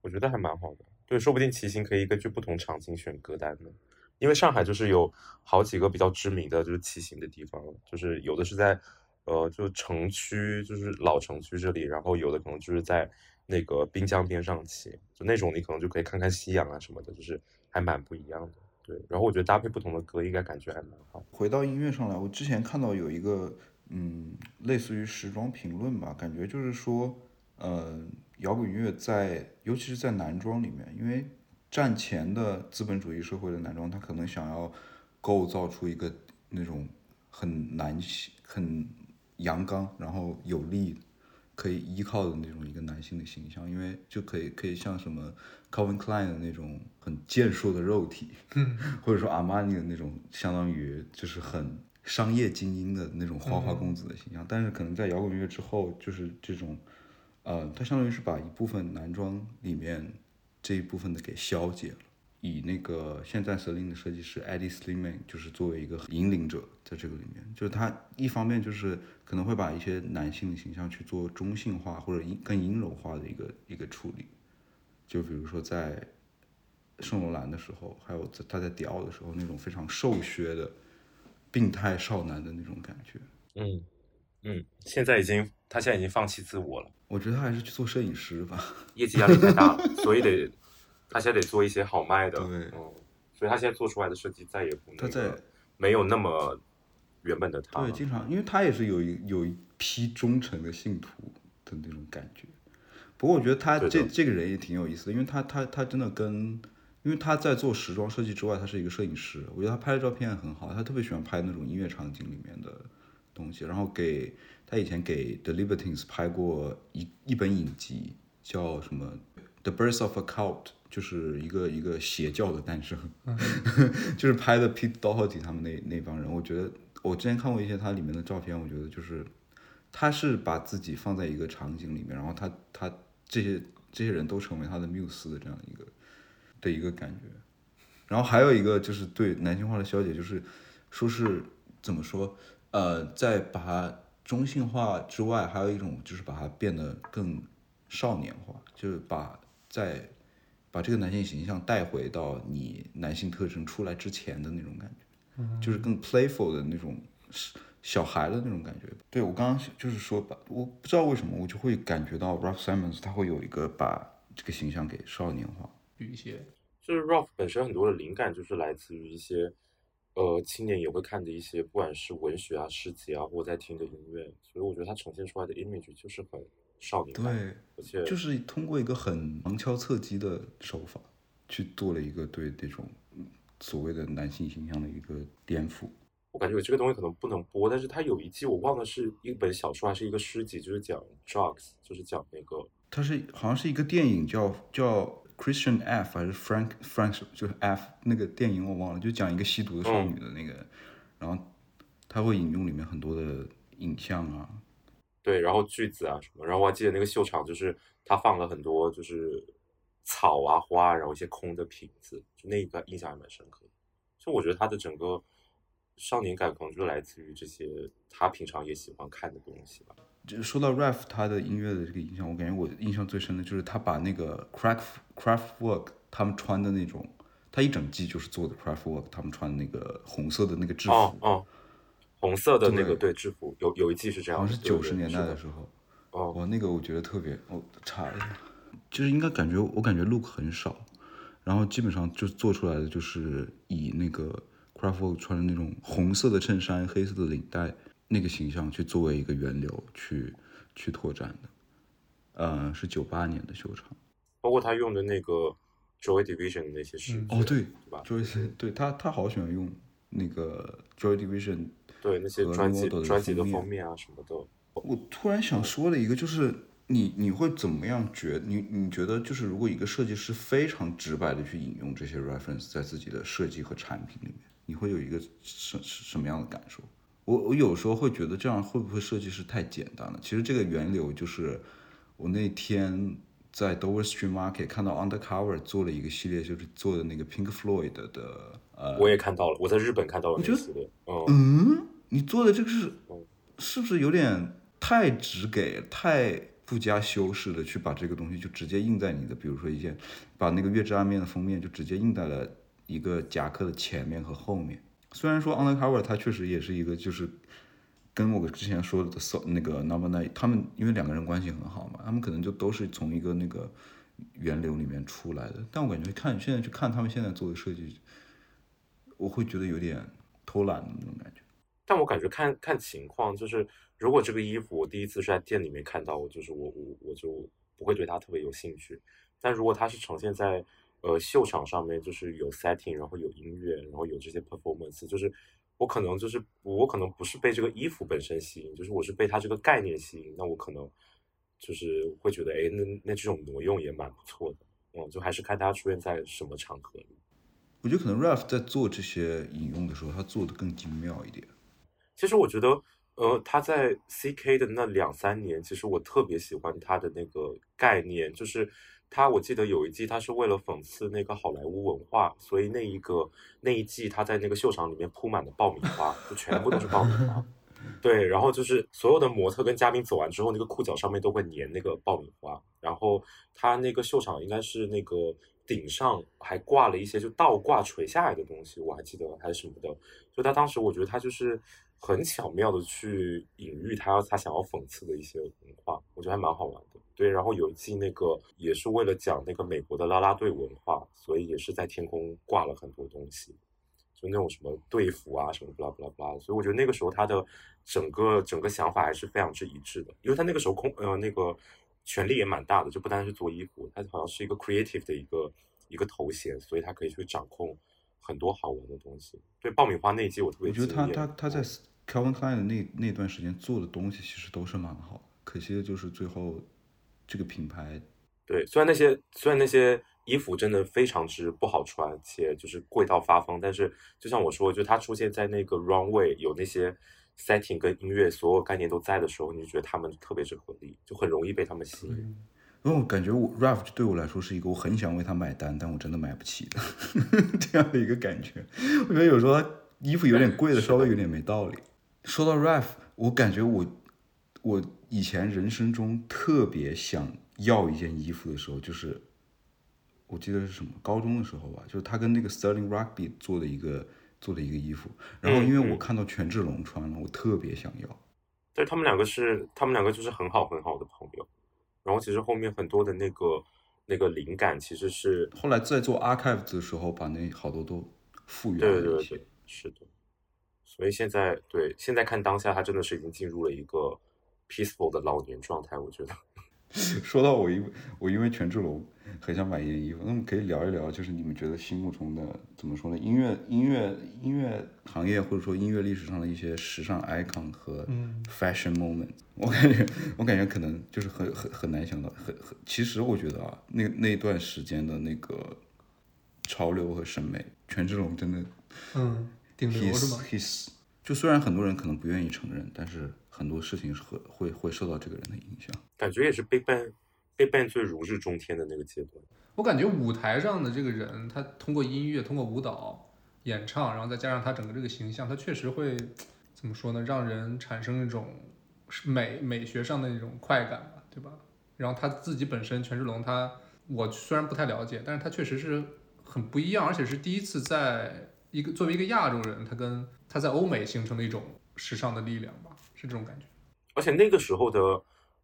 我觉得还蛮好的。对，说不定骑行可以根据不同场景选歌单呢。因为上海就是有好几个比较知名的就是骑行的地方，就是有的是在呃就城区，就是老城区这里，然后有的可能就是在那个滨江边上骑，就那种你可能就可以看看夕阳啊什么的，就是还蛮不一样的。对，然后我觉得搭配不同的歌，应该感觉还蛮好。回到音乐上来，我之前看到有一个嗯，类似于时装评论吧，感觉就是说，呃，摇滚乐在尤其是在男装里面，因为战前的资本主义社会的男装，他可能想要构造出一个那种很男性、很阳刚，然后有力。可以依靠的那种一个男性的形象，因为就可以可以像什么 Calvin Klein 的那种很健硕的肉体，*laughs* 或者说阿玛尼的那种相当于就是很商业精英的那种花花公子的形象，但是可能在摇滚乐之后，就是这种，呃，它相当于是把一部分男装里面这一部分的给消解了。以那个现在 Celine 的设计师 Eddie Slimane 就是作为一个引领者，在这个里面，就是他一方面就是可能会把一些男性的形象去做中性化或者阴更阴柔化的一个一个处理，就比如说在圣罗兰的时候，还有在他在迪奥的时候那种非常瘦削的病态少男的那种感觉。嗯嗯，现在已经他现在已经放弃自我了，我觉得他还是去做摄影师吧。业绩压力太大了，所以得他现在得做一些好卖的，对嗯，所以他现在做出来的设计再也不那他在个没有那么原本的他对，经常，因为他也是有一有一批忠诚的信徒的那种感觉。不过我觉得他这这个人也挺有意思的，因为他他他真的跟，因为他在做时装设计之外，他是一个摄影师。我觉得他拍的照片很好，他特别喜欢拍那种音乐场景里面的东西。然后给他以前给 The Libertines 拍过一一本影集，叫什么《The Birth of a Cult》，就是一个一个邪教的诞生。*laughs* 就是拍的 Pete Doherty 他们那那帮人，我觉得我之前看过一些他里面的照片，我觉得就是他是把自己放在一个场景里面，然后他他这些这些人都成为他的缪斯的这样一个的一个感觉。然后还有一个就是对男性化的消解，就是说是怎么说，呃，在把它中性化之外，还有一种就是把它变得更少年化，就是把在把这个男性形象带回到你男性特征出来之前的那种感觉，就是更 playful 的那种小孩的那种感觉。对我刚刚就是说把，我不知道为什么我就会感觉到 Ralph Simons 他会有一个把这个形象给少年化。举一些就是 Ralph 本身很多的灵感就是来自于一些呃青年也会看的一些，不管是文学啊、诗集啊，或者在听的音乐，所以我觉得他呈现出来的 image 就是很少年感，对，而且就是通过一个很旁敲侧击的手法，去做了一个对这种嗯所谓的男性形象的一个颠覆。我感觉有这个东西可能不能播，但是它有一季我忘了是一本小说还是一个诗集，就是讲 drugs，就是讲那个它是好像是一个电影叫叫 Christian F 还是 Frank Frank 就是 F 那个电影我忘了，就讲一个吸毒的少女的那个，然后他会引用里面很多的影像啊，对，然后句子啊什么，然后我还记得那个秀场就是他放了很多就是草啊花啊，然后一些空的瓶子，就那一个印象还蛮深刻的。就我觉得他的整个少年感可能就来自于这些他平常也喜欢看的东西吧。就说到 Raf 他的音乐的这个影响，我感觉我印象最深的就是他把那个 Craft Craftwork 他们穿的那种，他一整季就是做的 Craftwork 他们穿的那个红色的那个制服，哦哦，红色的那个对对制服，有有一季是这样，好像是九十年代的时候。哦，我，那个我觉得特别，我查一下，就是应该感觉我感觉 look 很少，然后基本上就做出来的就是以那个 Craftwork 穿的那种红色的衬衫、黑色的领带那个形象去作为一个源流去去拓展的。呃，是九八年的秀场。包括他用的那个 Joy Division 的那些视哦，对对吧？，Joy，对他他好喜欢用那个 Joy Division。对那些专辑的专辑的封面啊什么的，我突然想说的一个，就是你你会怎么样觉你你觉得就是如果一个设计师非常直白的去引用这些 reference 在自己的设计和产品里面，你会有一个什什么样的感受？我我有时候会觉得这样会不会设计师太简单了？其实这个源流就是我那天在 Dover Street Market 看到 Undercover 做了一个系列，就是做的那个 Pink Floyd 的呃，我也看到了，我在日本看到了那个系列，嗯，嗯，你做的这个是是不是有点太直给、太不加修饰的去把这个东西就直接印在你的，比如说一件，把那个月之暗面的封面就直接印在了一个夹克的前面和后面。虽然说 Undercover 它确实也是一个就是。跟我之前说的 so 那个 Number Nine，他们因为两个人关系很好嘛，他们可能就都是从一个那个源流里面出来的。但我感觉看现在去看他们现在做的设计，我会觉得有点偷懒的那种感觉。但我感觉看看情况，就是如果这个衣服我第一次是在店里面看到，我就是我我我就不会对它特别有兴趣。但如果它是呈现在呃秀场上面，就是有 setting，然后有音乐，然后有这些 performance，就是我可能就是我可能不是被这个衣服本身吸引，就是我是被它这个概念吸引，那我可能就是会觉得，哎，那那这种挪用也蛮不错的。嗯，就还是看它出现在什么场合里。我觉得可能 Ralph 在做这些引用的时候，他做的更精妙一点。其实我觉得，呃，他在 CK 的那两三年，其实我特别喜欢他的那个概念，就是他，我记得有一季他是为了讽刺那个好莱坞文化，所以那一个那一季他在那个秀场里面铺满了爆米花，就全部都是爆米花。*laughs* 对，然后就是所有的模特跟嘉宾走完之后，那个裤脚上面都会粘那个爆米花，然后他那个秀场应该是那个顶上还挂了一些就倒挂垂下来的东西，我还记得还是什么的。就他当时我觉得他就是很巧妙的去隐喻他他想要讽刺的一些文化，我觉得还蛮好玩的。对，然后有一季那个也是为了讲那个美国的拉拉队文化，所以也是在天空挂了很多东西。就那种什么队服啊，什么不拉不拉不拉，所以我觉得那个时候他的整个整个想法还是非常之一致的，因为他那个时候空呃那个权力也蛮大的，就不单是做衣服，他好像是一个 creative 的一个一个头衔，所以他可以去掌控很多好玩的东西。对爆米花那一季我特别我觉得他他他在 Calvin Klein 的那那段时间做的东西其实都是蛮好的，可惜的就是最后这个品牌对，虽然那些虽然那些衣服真的非常之不好穿，且就是贵到发疯，但是就像我说，就他出现在那个 runway 有那些 setting 跟音乐所有概念都在的时候，你就觉得他们特别之合理，就很容易被他们吸引。因为我感觉我 Ralph 对我来说是一个我很想为他买单，但我真的买不起的 *laughs* 这样的一个感觉。我觉得有时候他衣服有点贵的，稍微有点没道理。说到 Ralph，我感觉我我以前人生中特别想要一件衣服的时候，就是我记得是什么高中的时候吧，就是他跟那个 Sterling Rugby 做的一个做的一个衣服，然后因为我看到权志龙穿了，我特别想要。对他们两个是，他们两个就是很好很好的朋友。然后其实后面很多的那个那个灵感其实是，后来在做 Archives 的时候，把那好多都复原了一些。对对对，是的。所以现在对现在看当下，他真的是已经进入了一个 peaceful 的老年状态，我觉得。*laughs* 说到我因为我因为权志龙很想买一件衣服，那么可以聊一聊，就是你们觉得心目中的怎么说呢？音乐音乐音乐行业或者说音乐历史上的一些时尚 icon 和嗯 fashion moment，我感觉我感觉可能就是很很很难想到，很很其实我觉得啊，那那段时间的那个潮流和审美，权志龙真的嗯，顶流是 his 吗？his 就虽然很多人可能不愿意承认，但是很多事情是会会会受到这个人的影响。感觉也是 Big Bang Big Bang 最如日中天的那个阶段。我感觉舞台上的这个人，他通过音乐、通过舞蹈、演唱，然后再加上他整个这个形象，他确实会怎么说呢？让人产生一种美美学上的那种快感吧，对吧？然后他自己本身权志龙他，我虽然不太了解，但是他确实是很不一样，而且是第一次在一个作为一个亚洲人，他跟他在欧美形成的一种时尚的力量吧，是这种感觉。而且那个时候的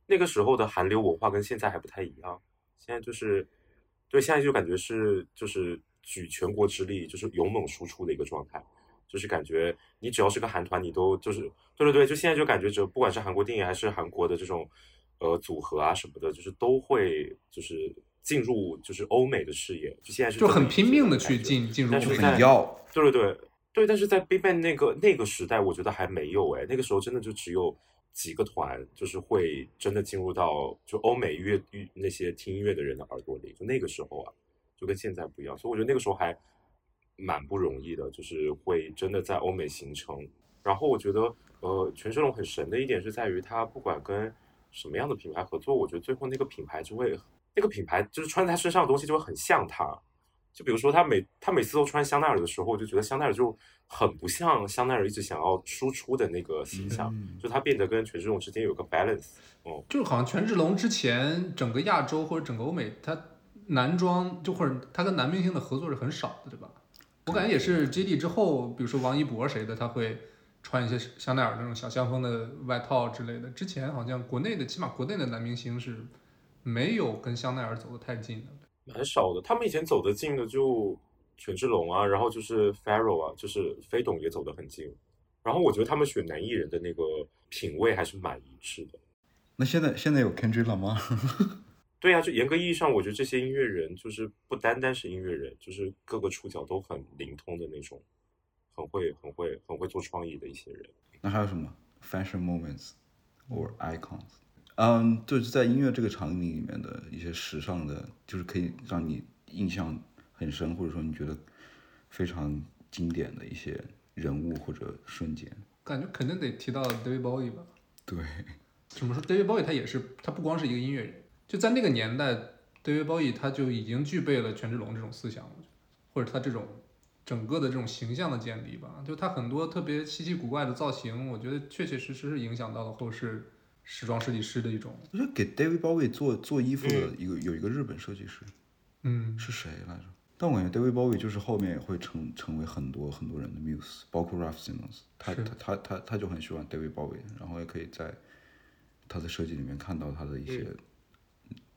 那个时候的韩流文化跟现在还不太一样，现在就是对，现在就感觉是就是举全国之力，就是勇猛输出的一个状态，就是感觉你只要是个韩团，你都就是对对对，就现在就感觉只不管是韩国电影还是韩国的这种呃组合啊什么的，就是都会就是进入就是欧美的视野，就现在是就很拼命的去进进入就但是在要，对对对对，但是在 BigBang 那个那个时代，我觉得还没有哎，那个时候真的就只有几个团，就是会真的进入到就欧美乐乐那些听音乐的人的耳朵里，就那个时候啊，就跟现在不一样，所以我觉得那个时候还蛮不容易的，就是会真的在欧美形成。然后我觉得呃，权志龙很神的一点是在于他不管跟什么样的品牌合作，我觉得最后那个品牌就会那个品牌就是穿在他身上的东西就会很像他。就比如说他每他每次都穿香奈儿的时候，我就觉得香奈儿就很不像香奈儿一直想要输出的那个形象，嗯就他变得跟权志龙之间有个 balance。哦，就是好像权志龙之前整个亚洲或者整个欧美，他男装就或者他跟男明星的合作是很少的，对吧？我感觉也是 JD 之后，比如说王一博谁的，他会穿一些香奈儿那种小香风的外套之类的。之前好像国内的，起码国内的男明星是没有跟香奈儿走得太近的。蛮少的。他们以前走得近的就权志龙啊，然后就是 Pharaoh 啊，就是飞董也走得很近。然后我觉得他们选男艺人的那个品味还是蛮一致的。那现在现在有 Kendrick 了吗？*laughs* 对呀、就严格意义上，我觉得这些音乐人就是不单单是音乐人，就是各个触角都很灵通的那种，很会、很会、很会做创意的一些人。那还有什么 fashion moments or icons？嗯，就是在音乐这个场景里面的一些时尚的，就是可以让你印象很深，或者说你觉得非常经典的一些人物或者瞬间。感觉肯定得提到 David Bowie 吧？对，*laughs* 怎么说？David Bowie 他也是，他不光是一个音乐人，就在那个年代，David Bowie 他就已经具备了权志龙这种思想，我觉得，或者他这种整个的这种形象的建立吧。就他很多特别稀奇古怪的造型，我觉得确确实实是影响到了后世时装设计师的一种，我觉得给 David Bowie 做做衣服的一个、有一个日本设计师。嗯，是谁来着？但我感觉 David Bowie 就是后面也会成成为很多很多人的 muse，包括 Ralph Simmons，他他他他他就很喜欢 David Bowie，然后也可以在他的设计里面看到他的一些，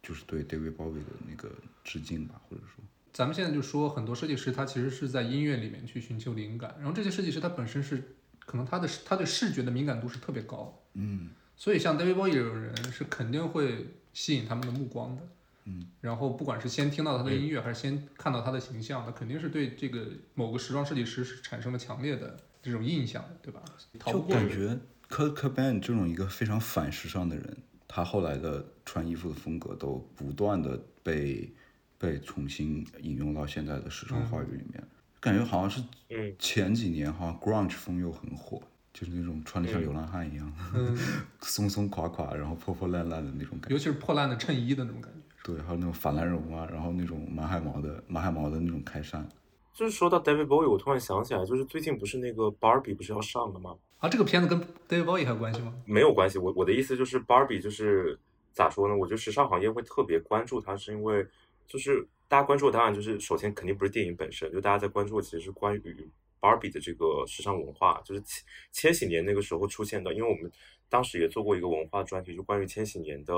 就是对 David Bowie 的那个致敬吧，或者说，咱们现在就说很多设计师他其实是在音乐里面去寻求灵感，然后这些设计师他本身是可能他的他对视觉的敏感度是特别高。嗯，所以像 David Bowie 这种人是肯定会吸引他们的目光的。嗯，然后不管是先听到他的音乐，还是先看到他的形象，那肯定是对这个某个时装设计师是产生了强烈的这种印象，对吧？就感觉 Kurt Cobain 这种一个非常反时尚的人，他后来的穿衣服的风格都不断的被被重新引用到现在的时尚话语里面，感觉好像是嗯。前几年好像 grunge 风又很火，就是那种穿的像流浪汉一样，嗯，*laughs* 松松垮垮，然后破破烂烂的那种感觉。尤其是破烂的衬衣的那种感觉。对，还有那种法兰绒啊，然后那种马海毛的马海毛的那种开衫。就是说到 David Bowie，我突然想起来，就是最近不是那个 Barbie 不是要上了吗？啊，这个片子跟 David Bowie 还有关系吗？没有关系，我我的意思就是 Barbie 就是咋说呢？我觉得时尚行业会特别关注它，是因为就是大家关注的当然就是首先肯定不是电影本身，就大家在关注的其实是关于 Barbie 的这个时尚文化，就是千千禧年那个时候出现的。因为我们当时也做过一个文化专题，就关于千禧年的，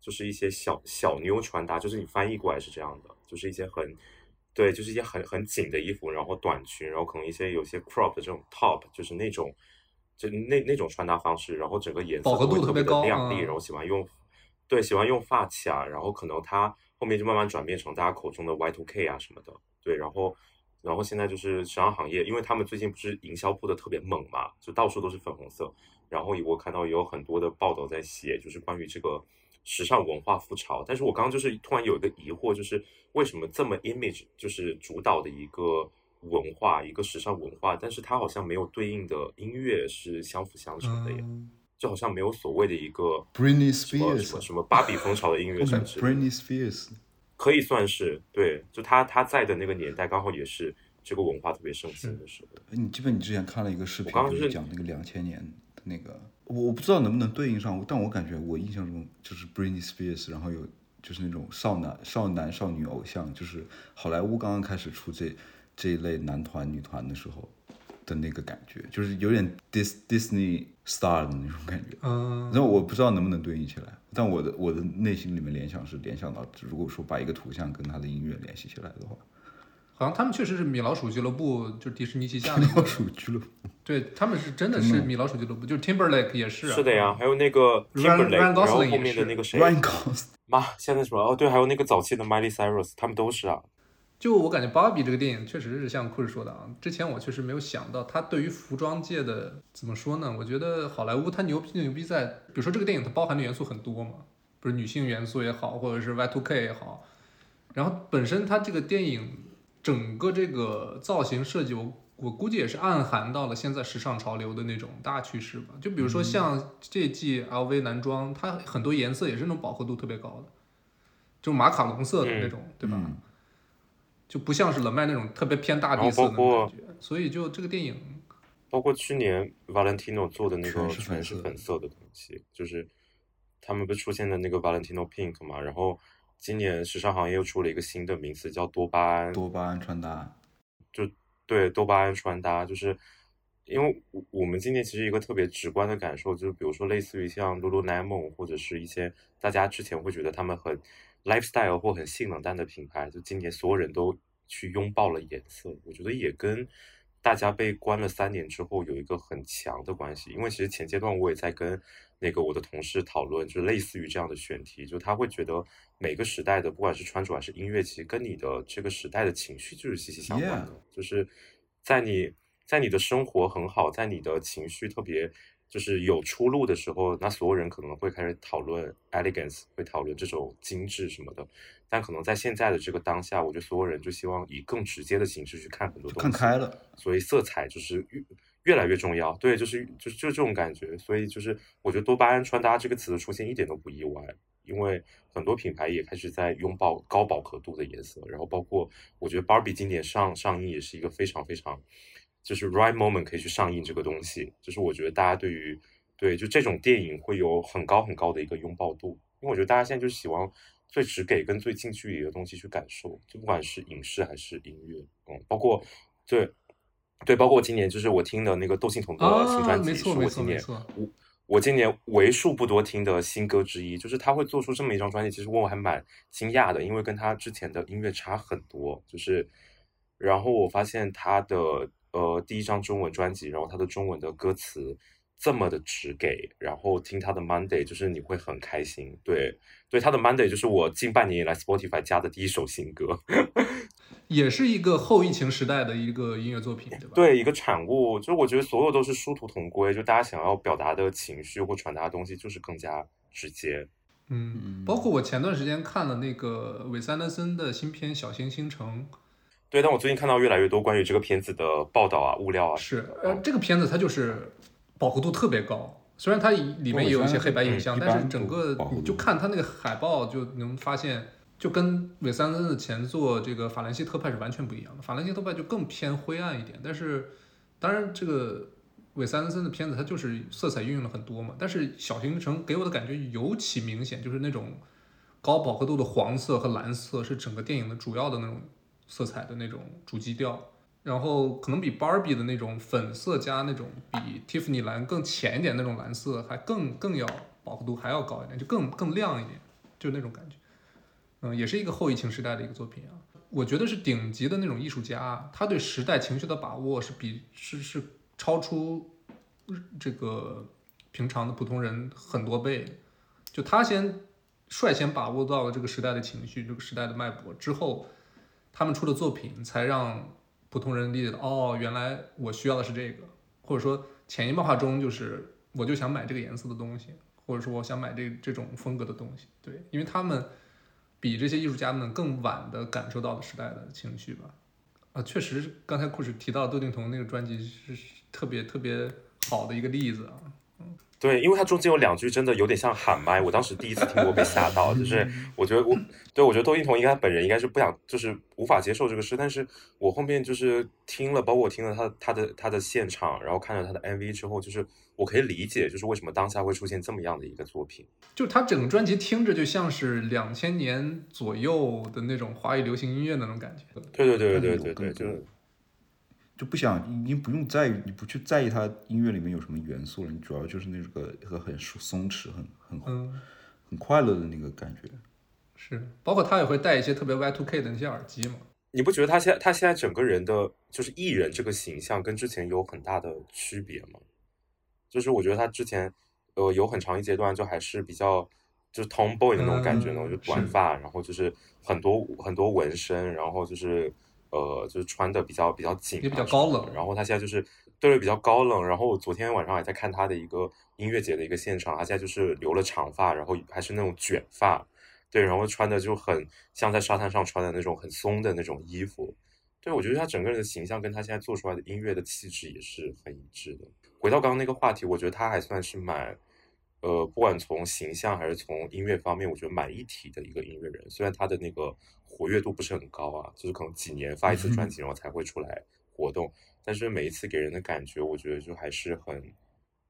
就是一些小小妞穿搭，就是你翻译过来是这样的，就是一些很。对，就是一些很很紧的衣服，然后短裙，然后可能一些有些 crop 的这种 top，就是那种，就那那种穿搭方式，然后整个颜色饱和度都会特别的亮丽，嗯然后喜欢用，对，喜欢用发卡，然后可能它后面就慢慢转变成大家口中的 Y2K 啊什么的，对，然后然后现在就是时尚行业，因为他们最近不是营销铺的特别猛嘛，就到处都是粉红色，然后我看到也有很多的报道在写，就是关于这个时尚文化复潮，但是我刚刚就是突然有一个疑惑，就是为什么这么 image 就是主导的一个文化，一个时尚文化，但是它好像没有对应的音乐是相辅相成的耶，嗯就好像没有所谓的一个 Britney 什么什么 Spears，什么芭比风潮的音乐后面算是 Britney Spears，可以算是对，就他他在的那个年代，刚好也是这个文化特别盛行的时候。哎你记不？你之前看了一个视频，就我刚刚就是是讲那个两千年的那个，我我不知道能不能对应上，但我感觉我印象中就是 Britney Spears，然后有就是那种少男少男少女偶像，就是好莱坞刚刚开始出这这一类男团女团的时候的那个感觉，就是有点 Dis Disney star 的那种感觉。嗯，然后我不知道能不能对应起来，但我的我的内心里面联想是联想到，如果说把一个图像跟他的音乐联系起来的话，好像他们确实是米老鼠俱乐部，就是迪士尼旗下的米老鼠俱乐部。对他们是真的是米老鼠俱乐部，就是 Timberlake 也是、啊，是的呀，还有那个然后面的那个谁，Ryan Gosling，妈，现在什么？哦，对，还有那个早期的 Miley Cyrus，他们都是啊。就我感觉《芭比》这个电影确实是像库什说的啊，之前我确实没有想到它对于服装界的怎么说呢？我觉得好莱坞它牛逼就牛逼在，比如说这个电影它包含的元素很多嘛，不是女性元素也好，或者是 Y two K 也好，然后本身它这个电影整个这个造型设计，我我估计也是暗含到了现在时尚潮流的那种大趋势吧。就比如说像这季 LV 男装，它很多颜色也是那种饱和度特别高的，就马卡龙色的那种，对吧？嗯就不像是冷麦那种特别偏大地色的感觉，所以就这个电影，包括去年 Valentino 做的那个全是粉色的东西，就是他们不是出现的那个 Valentino Pink 嘛，然后今年时尚行业又出了一个新的名词叫多巴胺，多巴胺穿搭，就对多巴胺穿搭，就是因为我我们今年其实一个特别直观的感受，就是比如说类似于像 Lululemon 或者是一些大家之前会觉得他们很 lifestyle 或很性冷淡的品牌，就今年所有人都去拥抱了颜色，我觉得也跟大家被关了三年之后有一个很强的关系。因为其实前阶段我也在跟那个我的同事讨论，就是类似于这样的选题，就他会觉得每个时代的不管是穿着还是音乐，其实跟你的这个时代的情绪就是息息相关的。就是在你在你的生活很好，在你的情绪特别就是有出路的时候，那所有人可能会开始讨论 elegance，会讨论这种精致什么的。但可能在现在的这个当下，我觉得所有人就希望以更直接的形式去看很多东西，看开了。所以色彩就是越越来越重要。对，就是就是就这种感觉。所以就是我觉得多巴胺穿搭这个词的出现一点都不意外，因为很多品牌也开始在拥抱高饱和度的颜色，然后包括我觉得 Barbie 今年上上映也是一个非常非常就是 right moment 可以去上映这个东西，就是我觉得大家对于对就这种电影会有很高很高的一个拥抱度，因为我觉得大家现在就是喜欢最直给跟最近距离的东西去感受，就不管是影视还是音乐，嗯，包括对对，包括今年就是我听的那个窦靖童的新啊，专辑，是我今年，我。我今年为数不多听的新歌之一，就是他会做出这么一张专辑，其实我还蛮惊讶的，因为跟他之前的音乐差很多，就是，然后我发现他的呃第一张中文专辑，然后他的中文的歌词这么的直给，然后听他的 Monday，就是你会很开心，对对，他的 Monday 就是我近半年以来 Spotify 加的第一首新歌，*laughs* 也是一个后疫情时代的一个音乐作品，对吧？，对一个产物，就是我觉得所有都是殊途同归，就大家想要表达的情绪或传达的东西，就是更加直接。嗯，包括我前段时间看了那个韦斯安德森的新片《小行星城》，对，但我最近看到越来越多关于这个片子的报道啊、物料啊，是，呃，这个片子它就是饱和度特别高，虽然它里面也有一些黑白影像，嗯但是整个就看它那个海报就能发现，就跟韦斯安森的前作这个《法兰西特派》是完全不一样的。法兰西特派就更偏灰暗一点，但是当然这个韦斯安森的片子它就是色彩运用了很多嘛，但是《小行程》给我的感觉尤其明显，就是那种高饱和度的黄色和蓝色是整个电影的主要的那种色彩的那种主基调。然后可能比 Barbie 的那种粉色加那种比 Tiffany 蓝更浅一点那种蓝色，还更更要饱和度还要高一点，就更更亮一点，就那种感觉。嗯，也是一个后疫情时代的一个作品啊。我觉得是顶级的那种艺术家，他对时代情绪的把握是比是是超出这个平常的普通人很多倍。就他先率先把握到了这个时代的情绪，这个时代的脉搏之后，他们出的作品才让普通人理解到，哦，原来我需要的是这个，或者说潜移默化中就是我就想买这个颜色的东西，或者说我想买这这种风格的东西，对，因为他们比这些艺术家们更晚的感受到了时代的情绪吧。啊，确实，刚才故事提到窦靖童那个专辑是特别特别好的一个例子啊。嗯对，因为它中间有两句真的有点像喊麦，我当时第一次听我被吓到，就是我觉得我对我觉得窦靖童应该本人应该是不想，就是无法接受这个事，但是我后面就是听了，包括我听了他他的他的现场，然后看了他的 MV 之后，就是我可以理解，就是为什么当下会出现这么样的一个作品。就他整个专辑听着就像是两千年左右的那种华语流行音乐那种感觉。对对对对对对对，就是就不想，已经不用在意，你不去在意它音乐里面有什么元素了，你主要就是那个一个很松弛、很很嗯，很快乐的那个感觉。是，包括他也会戴一些特别 Y two K 的那些耳机嘛。你不觉得他现在他现在整个人的就是艺人这个形象跟之前有很大的区别吗？就是我觉得他之前呃有很长一阶段就还是比较就是 tomboy 的那种感觉呢，嗯就短发，然后就是很多很多纹身，然后就是呃就是穿的比较比较紧、啊，也比较高冷然后他现在就是对比较高冷，然后我昨天晚上还在看他的一个音乐节的一个现场，他现在就是留了长发，然后还是那种卷发，对，然后穿的就很像在沙滩上穿的那种很松的那种衣服。对，我觉得他整个人的形象跟他现在做出来的音乐的气质也是很一致的。回到刚刚那个话题，我觉得他还算是蛮，呃，不管从形象还是从音乐方面，我觉得蛮一体的一个音乐人。虽然他的那个活跃度不是很高啊，就是可能几年发一次专辑，然后才会出来活动，但是每一次给人的感觉，我觉得就还是很，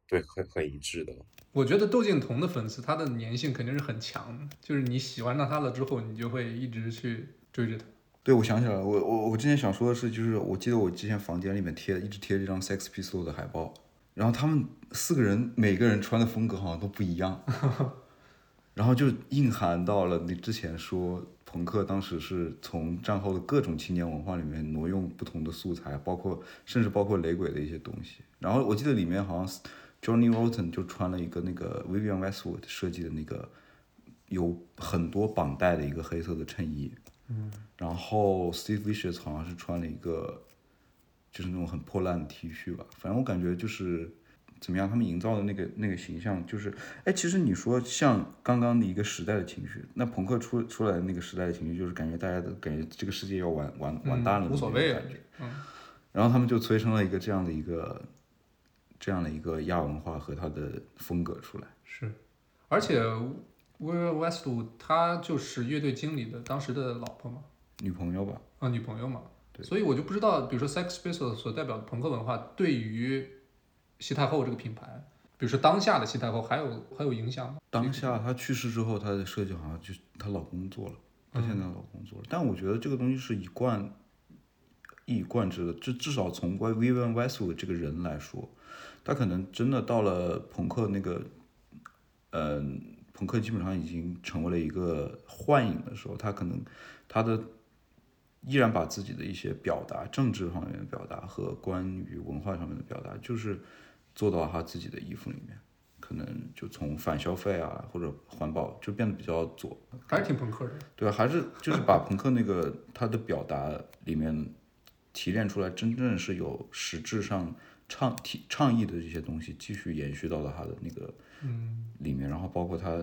对，很很一致的。我觉得窦靖童的粉丝他的粘性肯定是很强的，就是你喜欢上他了之后，你就会一直去追着他。对，我想起来了，我我我之前想说的是，就是我记得我之前房间里面贴一直贴这张 Sex Pistols 的海报，然后他们四个人每个人穿的风格好像都不一样，*laughs* 然后就蕴含到了你之前说朋克当时是从战后的各种青年文化里面挪用不同的素材，包括甚至包括雷鬼的一些东西。然后我记得里面好像是 Johnny Rotten 就穿了一个那个 Vivian Westwood 设计的那个有很多绑带的一个黑色的衬衣，嗯然后 Steve Vicious 好像是穿了一个，就是那种很破烂的 T 恤吧。反正我感觉就是怎么样，他们营造的那个那个形象，就是哎，其实你说像刚刚的一个时代的情绪，那朋克出出来的那个时代的情绪，就是感觉大家都感觉这个世界要完完完蛋了、嗯无所谓啊感觉。嗯，然后他们就催生了一个这样的一个这样的一个亚文化和它的风格出来。是，而且 Will Westwood 他就是乐队经理的当时的老婆嘛，女朋友吧，啊女朋友嘛，对所以我就不知道，比如说 Sex Pistols 所代表的朋克文化对于西太后这个品牌，比如说当下的西太后还有还有影响吗？当下她去世之后，她的设计好像就她老公做了，她现在老公做了。但我觉得这个东西是一贯一以贯之的，至至少从 Vivian Westwood 这个人来说，他可能真的到了朋克那个，嗯、朋克基本上已经成为了一个幻影的时候，他可能他的依然把自己的一些表达，政治方面的表达和关于文化上面的表达，就是做到他自己的衣服里面。可能就从反消费啊，或者环保，就变得比较左，还是挺朋克的。对，还是就是把朋克那个他的表达里面提炼出来，真正是有实质上倡提倡议的这些东西，继续延续到了他的那个里面，然后包括他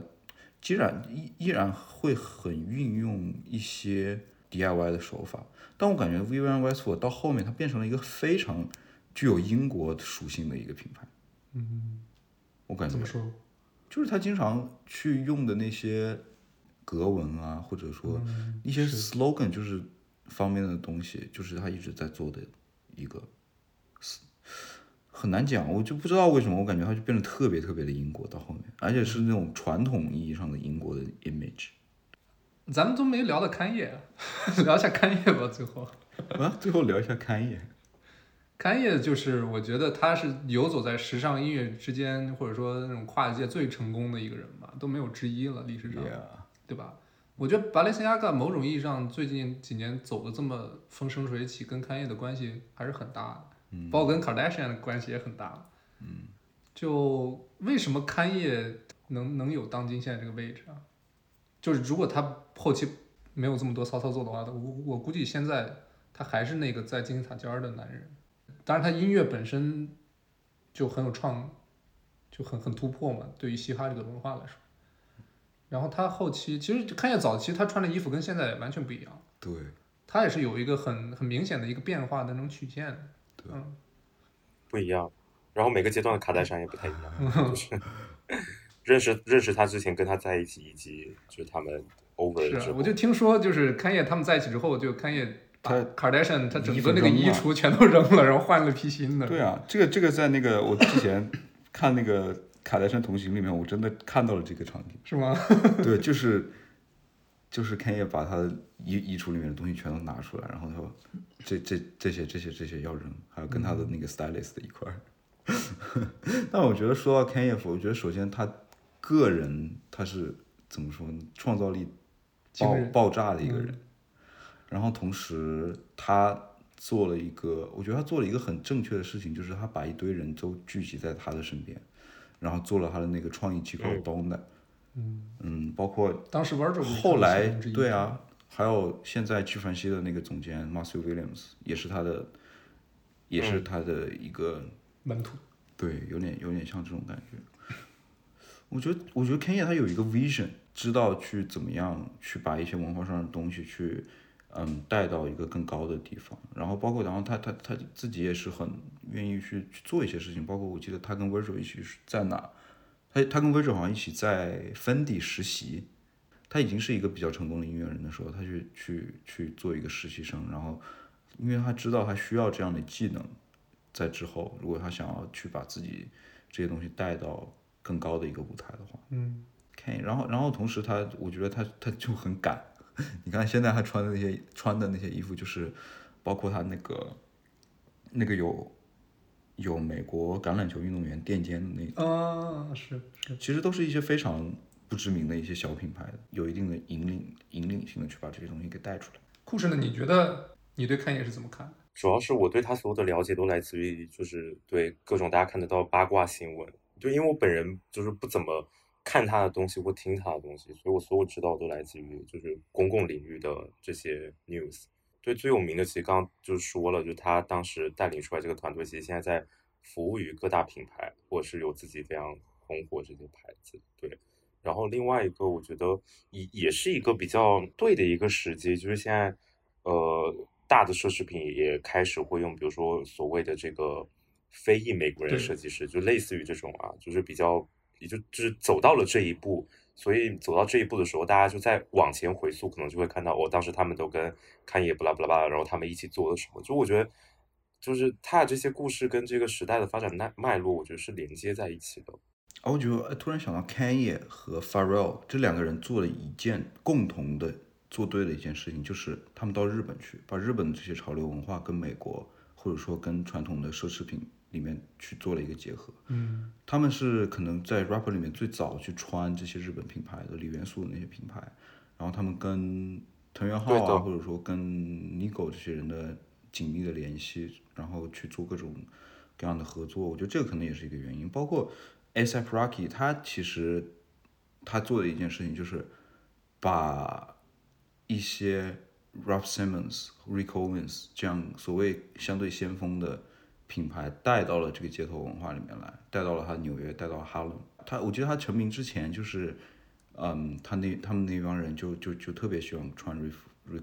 依然依依然会很运用一些 DIY 的手法，但我感觉 Vivian Westwood 到后面它变成了一个非常具有英国属性的一个品牌，嗯，我感觉怎么说？就是他经常去用的那些格纹啊，或者说嗯一些 slogan，就是方面的东西，就是他一直在做的一个，很难讲，我就不知道为什么，我感觉它就变得特别特别的英国到后面，而且是那种传统意义上的英国的 image 咱们都没聊到勘叶，*laughs* 聊一下勘叶吧。最后，啊。最后聊一下勘叶，勘叶就是我觉得他是游走在时尚音乐之间，或者说那种跨界最成功的一个人吧，都没有之一了，历史上。对吧？我觉得巴雷森亚嘎某种意义上最近几年走的这么风生水起，跟勘叶的关系还是很大的，嗯包括跟 Kardashian 的关系也很大。嗯，就为什么勘叶能能有当今现在这个位置啊？就是如果他后期没有这么多骚操作的话，我我估计现在他还是那个在金字塔尖儿的男人。当然，他音乐本身就很有创，就很很突破嘛，对于嘻哈这个文化来说。然后他后期其实看见早期他穿的衣服跟现在完全不一样，对，他也是有一个很很明显的一个变化的那种曲线。对嗯，不一样。然后每个阶段的卡戴珊也不太一样，就是 *laughs* 认识认识他之前跟他在一起，以及就是他们 over 是啊了之，后，我就听说就是康业他们在一起之后，就康业把他 Kardashian 他整个那个衣橱全都扔了，然后换了批新的。对啊，这个这个在那个我之前看那个卡戴珊同行里面，我真的看到了这个场景。是吗？对，就是就是 Kanye 把他的衣衣橱里面的东西全都拿出来，然后他说这这这些这些这些要扔，还有跟他的那个 stylist 一块儿。*laughs* 但我觉得说到 Kanye，我觉得首先他个人他是怎么说呢？创造力爆爆炸的一个嗯人，然后同时他做了一个，我觉得他做了一个很正确的事情，就是他把一堆人都聚集在他的身边，然后做了他的那个创意机构嗯 Donut。嗯，嗯，包括当时 Virgil 不是后来对，啊，还有现在纪梵希的那个总监 Matthew Williams 也是他的，也是嗯他的一个、门徒。对，有点有点像这种感觉。我觉得，我觉得 Kenya 他有一个 vision，知道去怎么样去把一些文化上的东西去，嗯，带到一个更高的地方。然后包括，然后他他他自己也是很愿意去去做一些事情。包括我记得他跟 Virgil 一起在哪，他他跟 Virgil 好像一起在 Fendi 实习。他已经是一个比较成功的音乐人的时候，他去去去做一个实习生，然后因为他知道他需要这样的技能，在之后如果他想要去把自己这些东西带到更高的一个舞台的话嗯，，K，然后然后同时他我觉得他他就很敢，你看现在他穿的那些穿的那些衣服，就是包括他那个那个有有美国橄榄球运动员垫肩的那个。啊，是是，其实都是一些非常不知名的一些小品牌，有一定的引领引领性的去把这些东西给带出来。酷神的，你觉得你对康业是怎么看？主要是我对他所有的了解都来自于就是对各种大家看得到八卦新闻，就因为我本人就是不怎么看他的东西或听他的东西，所以我所有知道都来自于就是公共领域的这些 news。对，最有名的其实刚刚就说了，就他当时带领出来这个团队，其实现在在服务于各大品牌，或者是有自己非常红火这些牌子。对，然后另外一个我觉得也也是一个比较对的一个时机，就是现在呃大的奢侈品也开始会用，比如说所谓的这个非裔美国人对设计师，就类似于这种啊，就是比较也就就是走到了这一步。所以走到这一步的时候，大家就在往前回溯，可能就会看到，哦，当时他们都跟看野不拉不拉巴拉，然后他们一起做了什么。就我觉得，就是他的这些故事跟这个时代的发展脉脉络，我觉得是连接在一起的。啊，我觉得哎突然想到 Kanye 和 Pharrell 这两个人做了一件共同的做对的一件事情，就是他们到日本去，把日本的这些潮流文化跟美国或者说跟传统的奢侈品里面去做了一个结合。嗯，他们是可能在 rapper 里面最早去穿这些日本品牌的李元素的那些品牌，然后他们跟藤原浩啊，对的或者说跟 Nigo 这些人的紧密的联系，然后去做各种各样的合作，我觉得这个可能也是一个原因。包括 ASAP Rocky，他其实他做的一件事情就是把一些 Ralph Simmons、Rick Owens 这样所谓相对先锋的品牌带到了这个街头文化里面来，带到了他纽约，带到了哈伦。他我记得他成名之前就是，嗯，他那他们那帮人就就就特别喜欢穿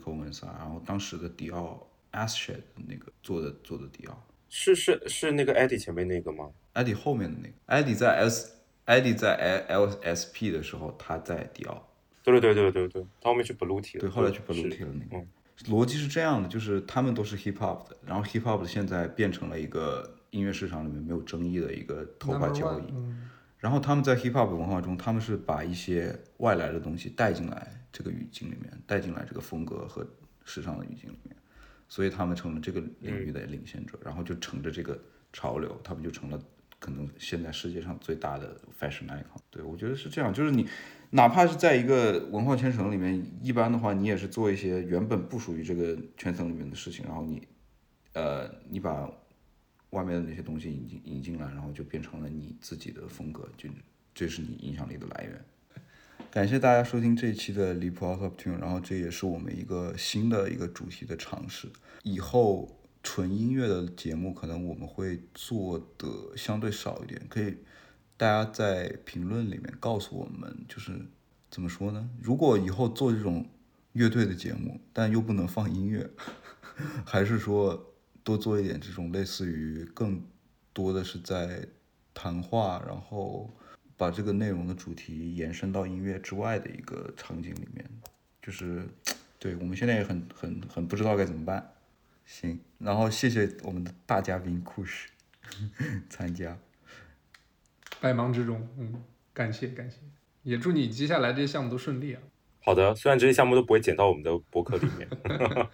Owens 啊，然后当时的迪奥 Asshed 那个做的做的迪奥。是是是那个 Eddie 前面那个吗？艾迪后面的那个，艾迪在 S，艾迪在 L S P 的时候，他在迪奥，对对对对对对，他后面去 Blue T 了。对，后来去是 Blue T 了那个。嗯逻辑是这样的，就是他们都是 hip hop 的，然后 hip hop 现在变成了一个音乐市场里面没有争议的一个头发交易。嗯然后他们在 hip hop 文化中，他们是把一些外来的东西带进来这个语境里面，带进来这个风格和时尚的语境里面，所以他们成了这个领域的领先者，然后就乘着这个潮流，他们就成了可能现在世界上最大的 fashion icon。对我觉得是这样，就是你哪怕是在一个文化圈层里面，一般的话你也是做一些原本不属于这个圈层里面的事情，然后你呃你把外面的那些东西引进引进来，然后就变成了你自己的风格，就这是你影响力的来源。感谢大家收听这一期的离谱 Out of Tune，然后这也是我们一个新的一个主题的尝试。以后纯音乐的节目可能我们会做的相对少一点，可以大家在评论里面告诉我们，就是怎么说呢？如果以后做这种乐队的节目，但又不能放音乐，*laughs* 还是说多做一点这种类似于更多的是在谈话，然后把这个内容的主题延伸到音乐之外的一个场景里面，就是对我们现在也很很很不知道该怎么办。行，然后谢谢我们的大嘉宾库什 *laughs* 参加，百忙之中，嗯，感谢感谢，也祝你接下来这些项目都顺利啊。好的，虽然这些项目都不会剪到我们的博客里面。*laughs*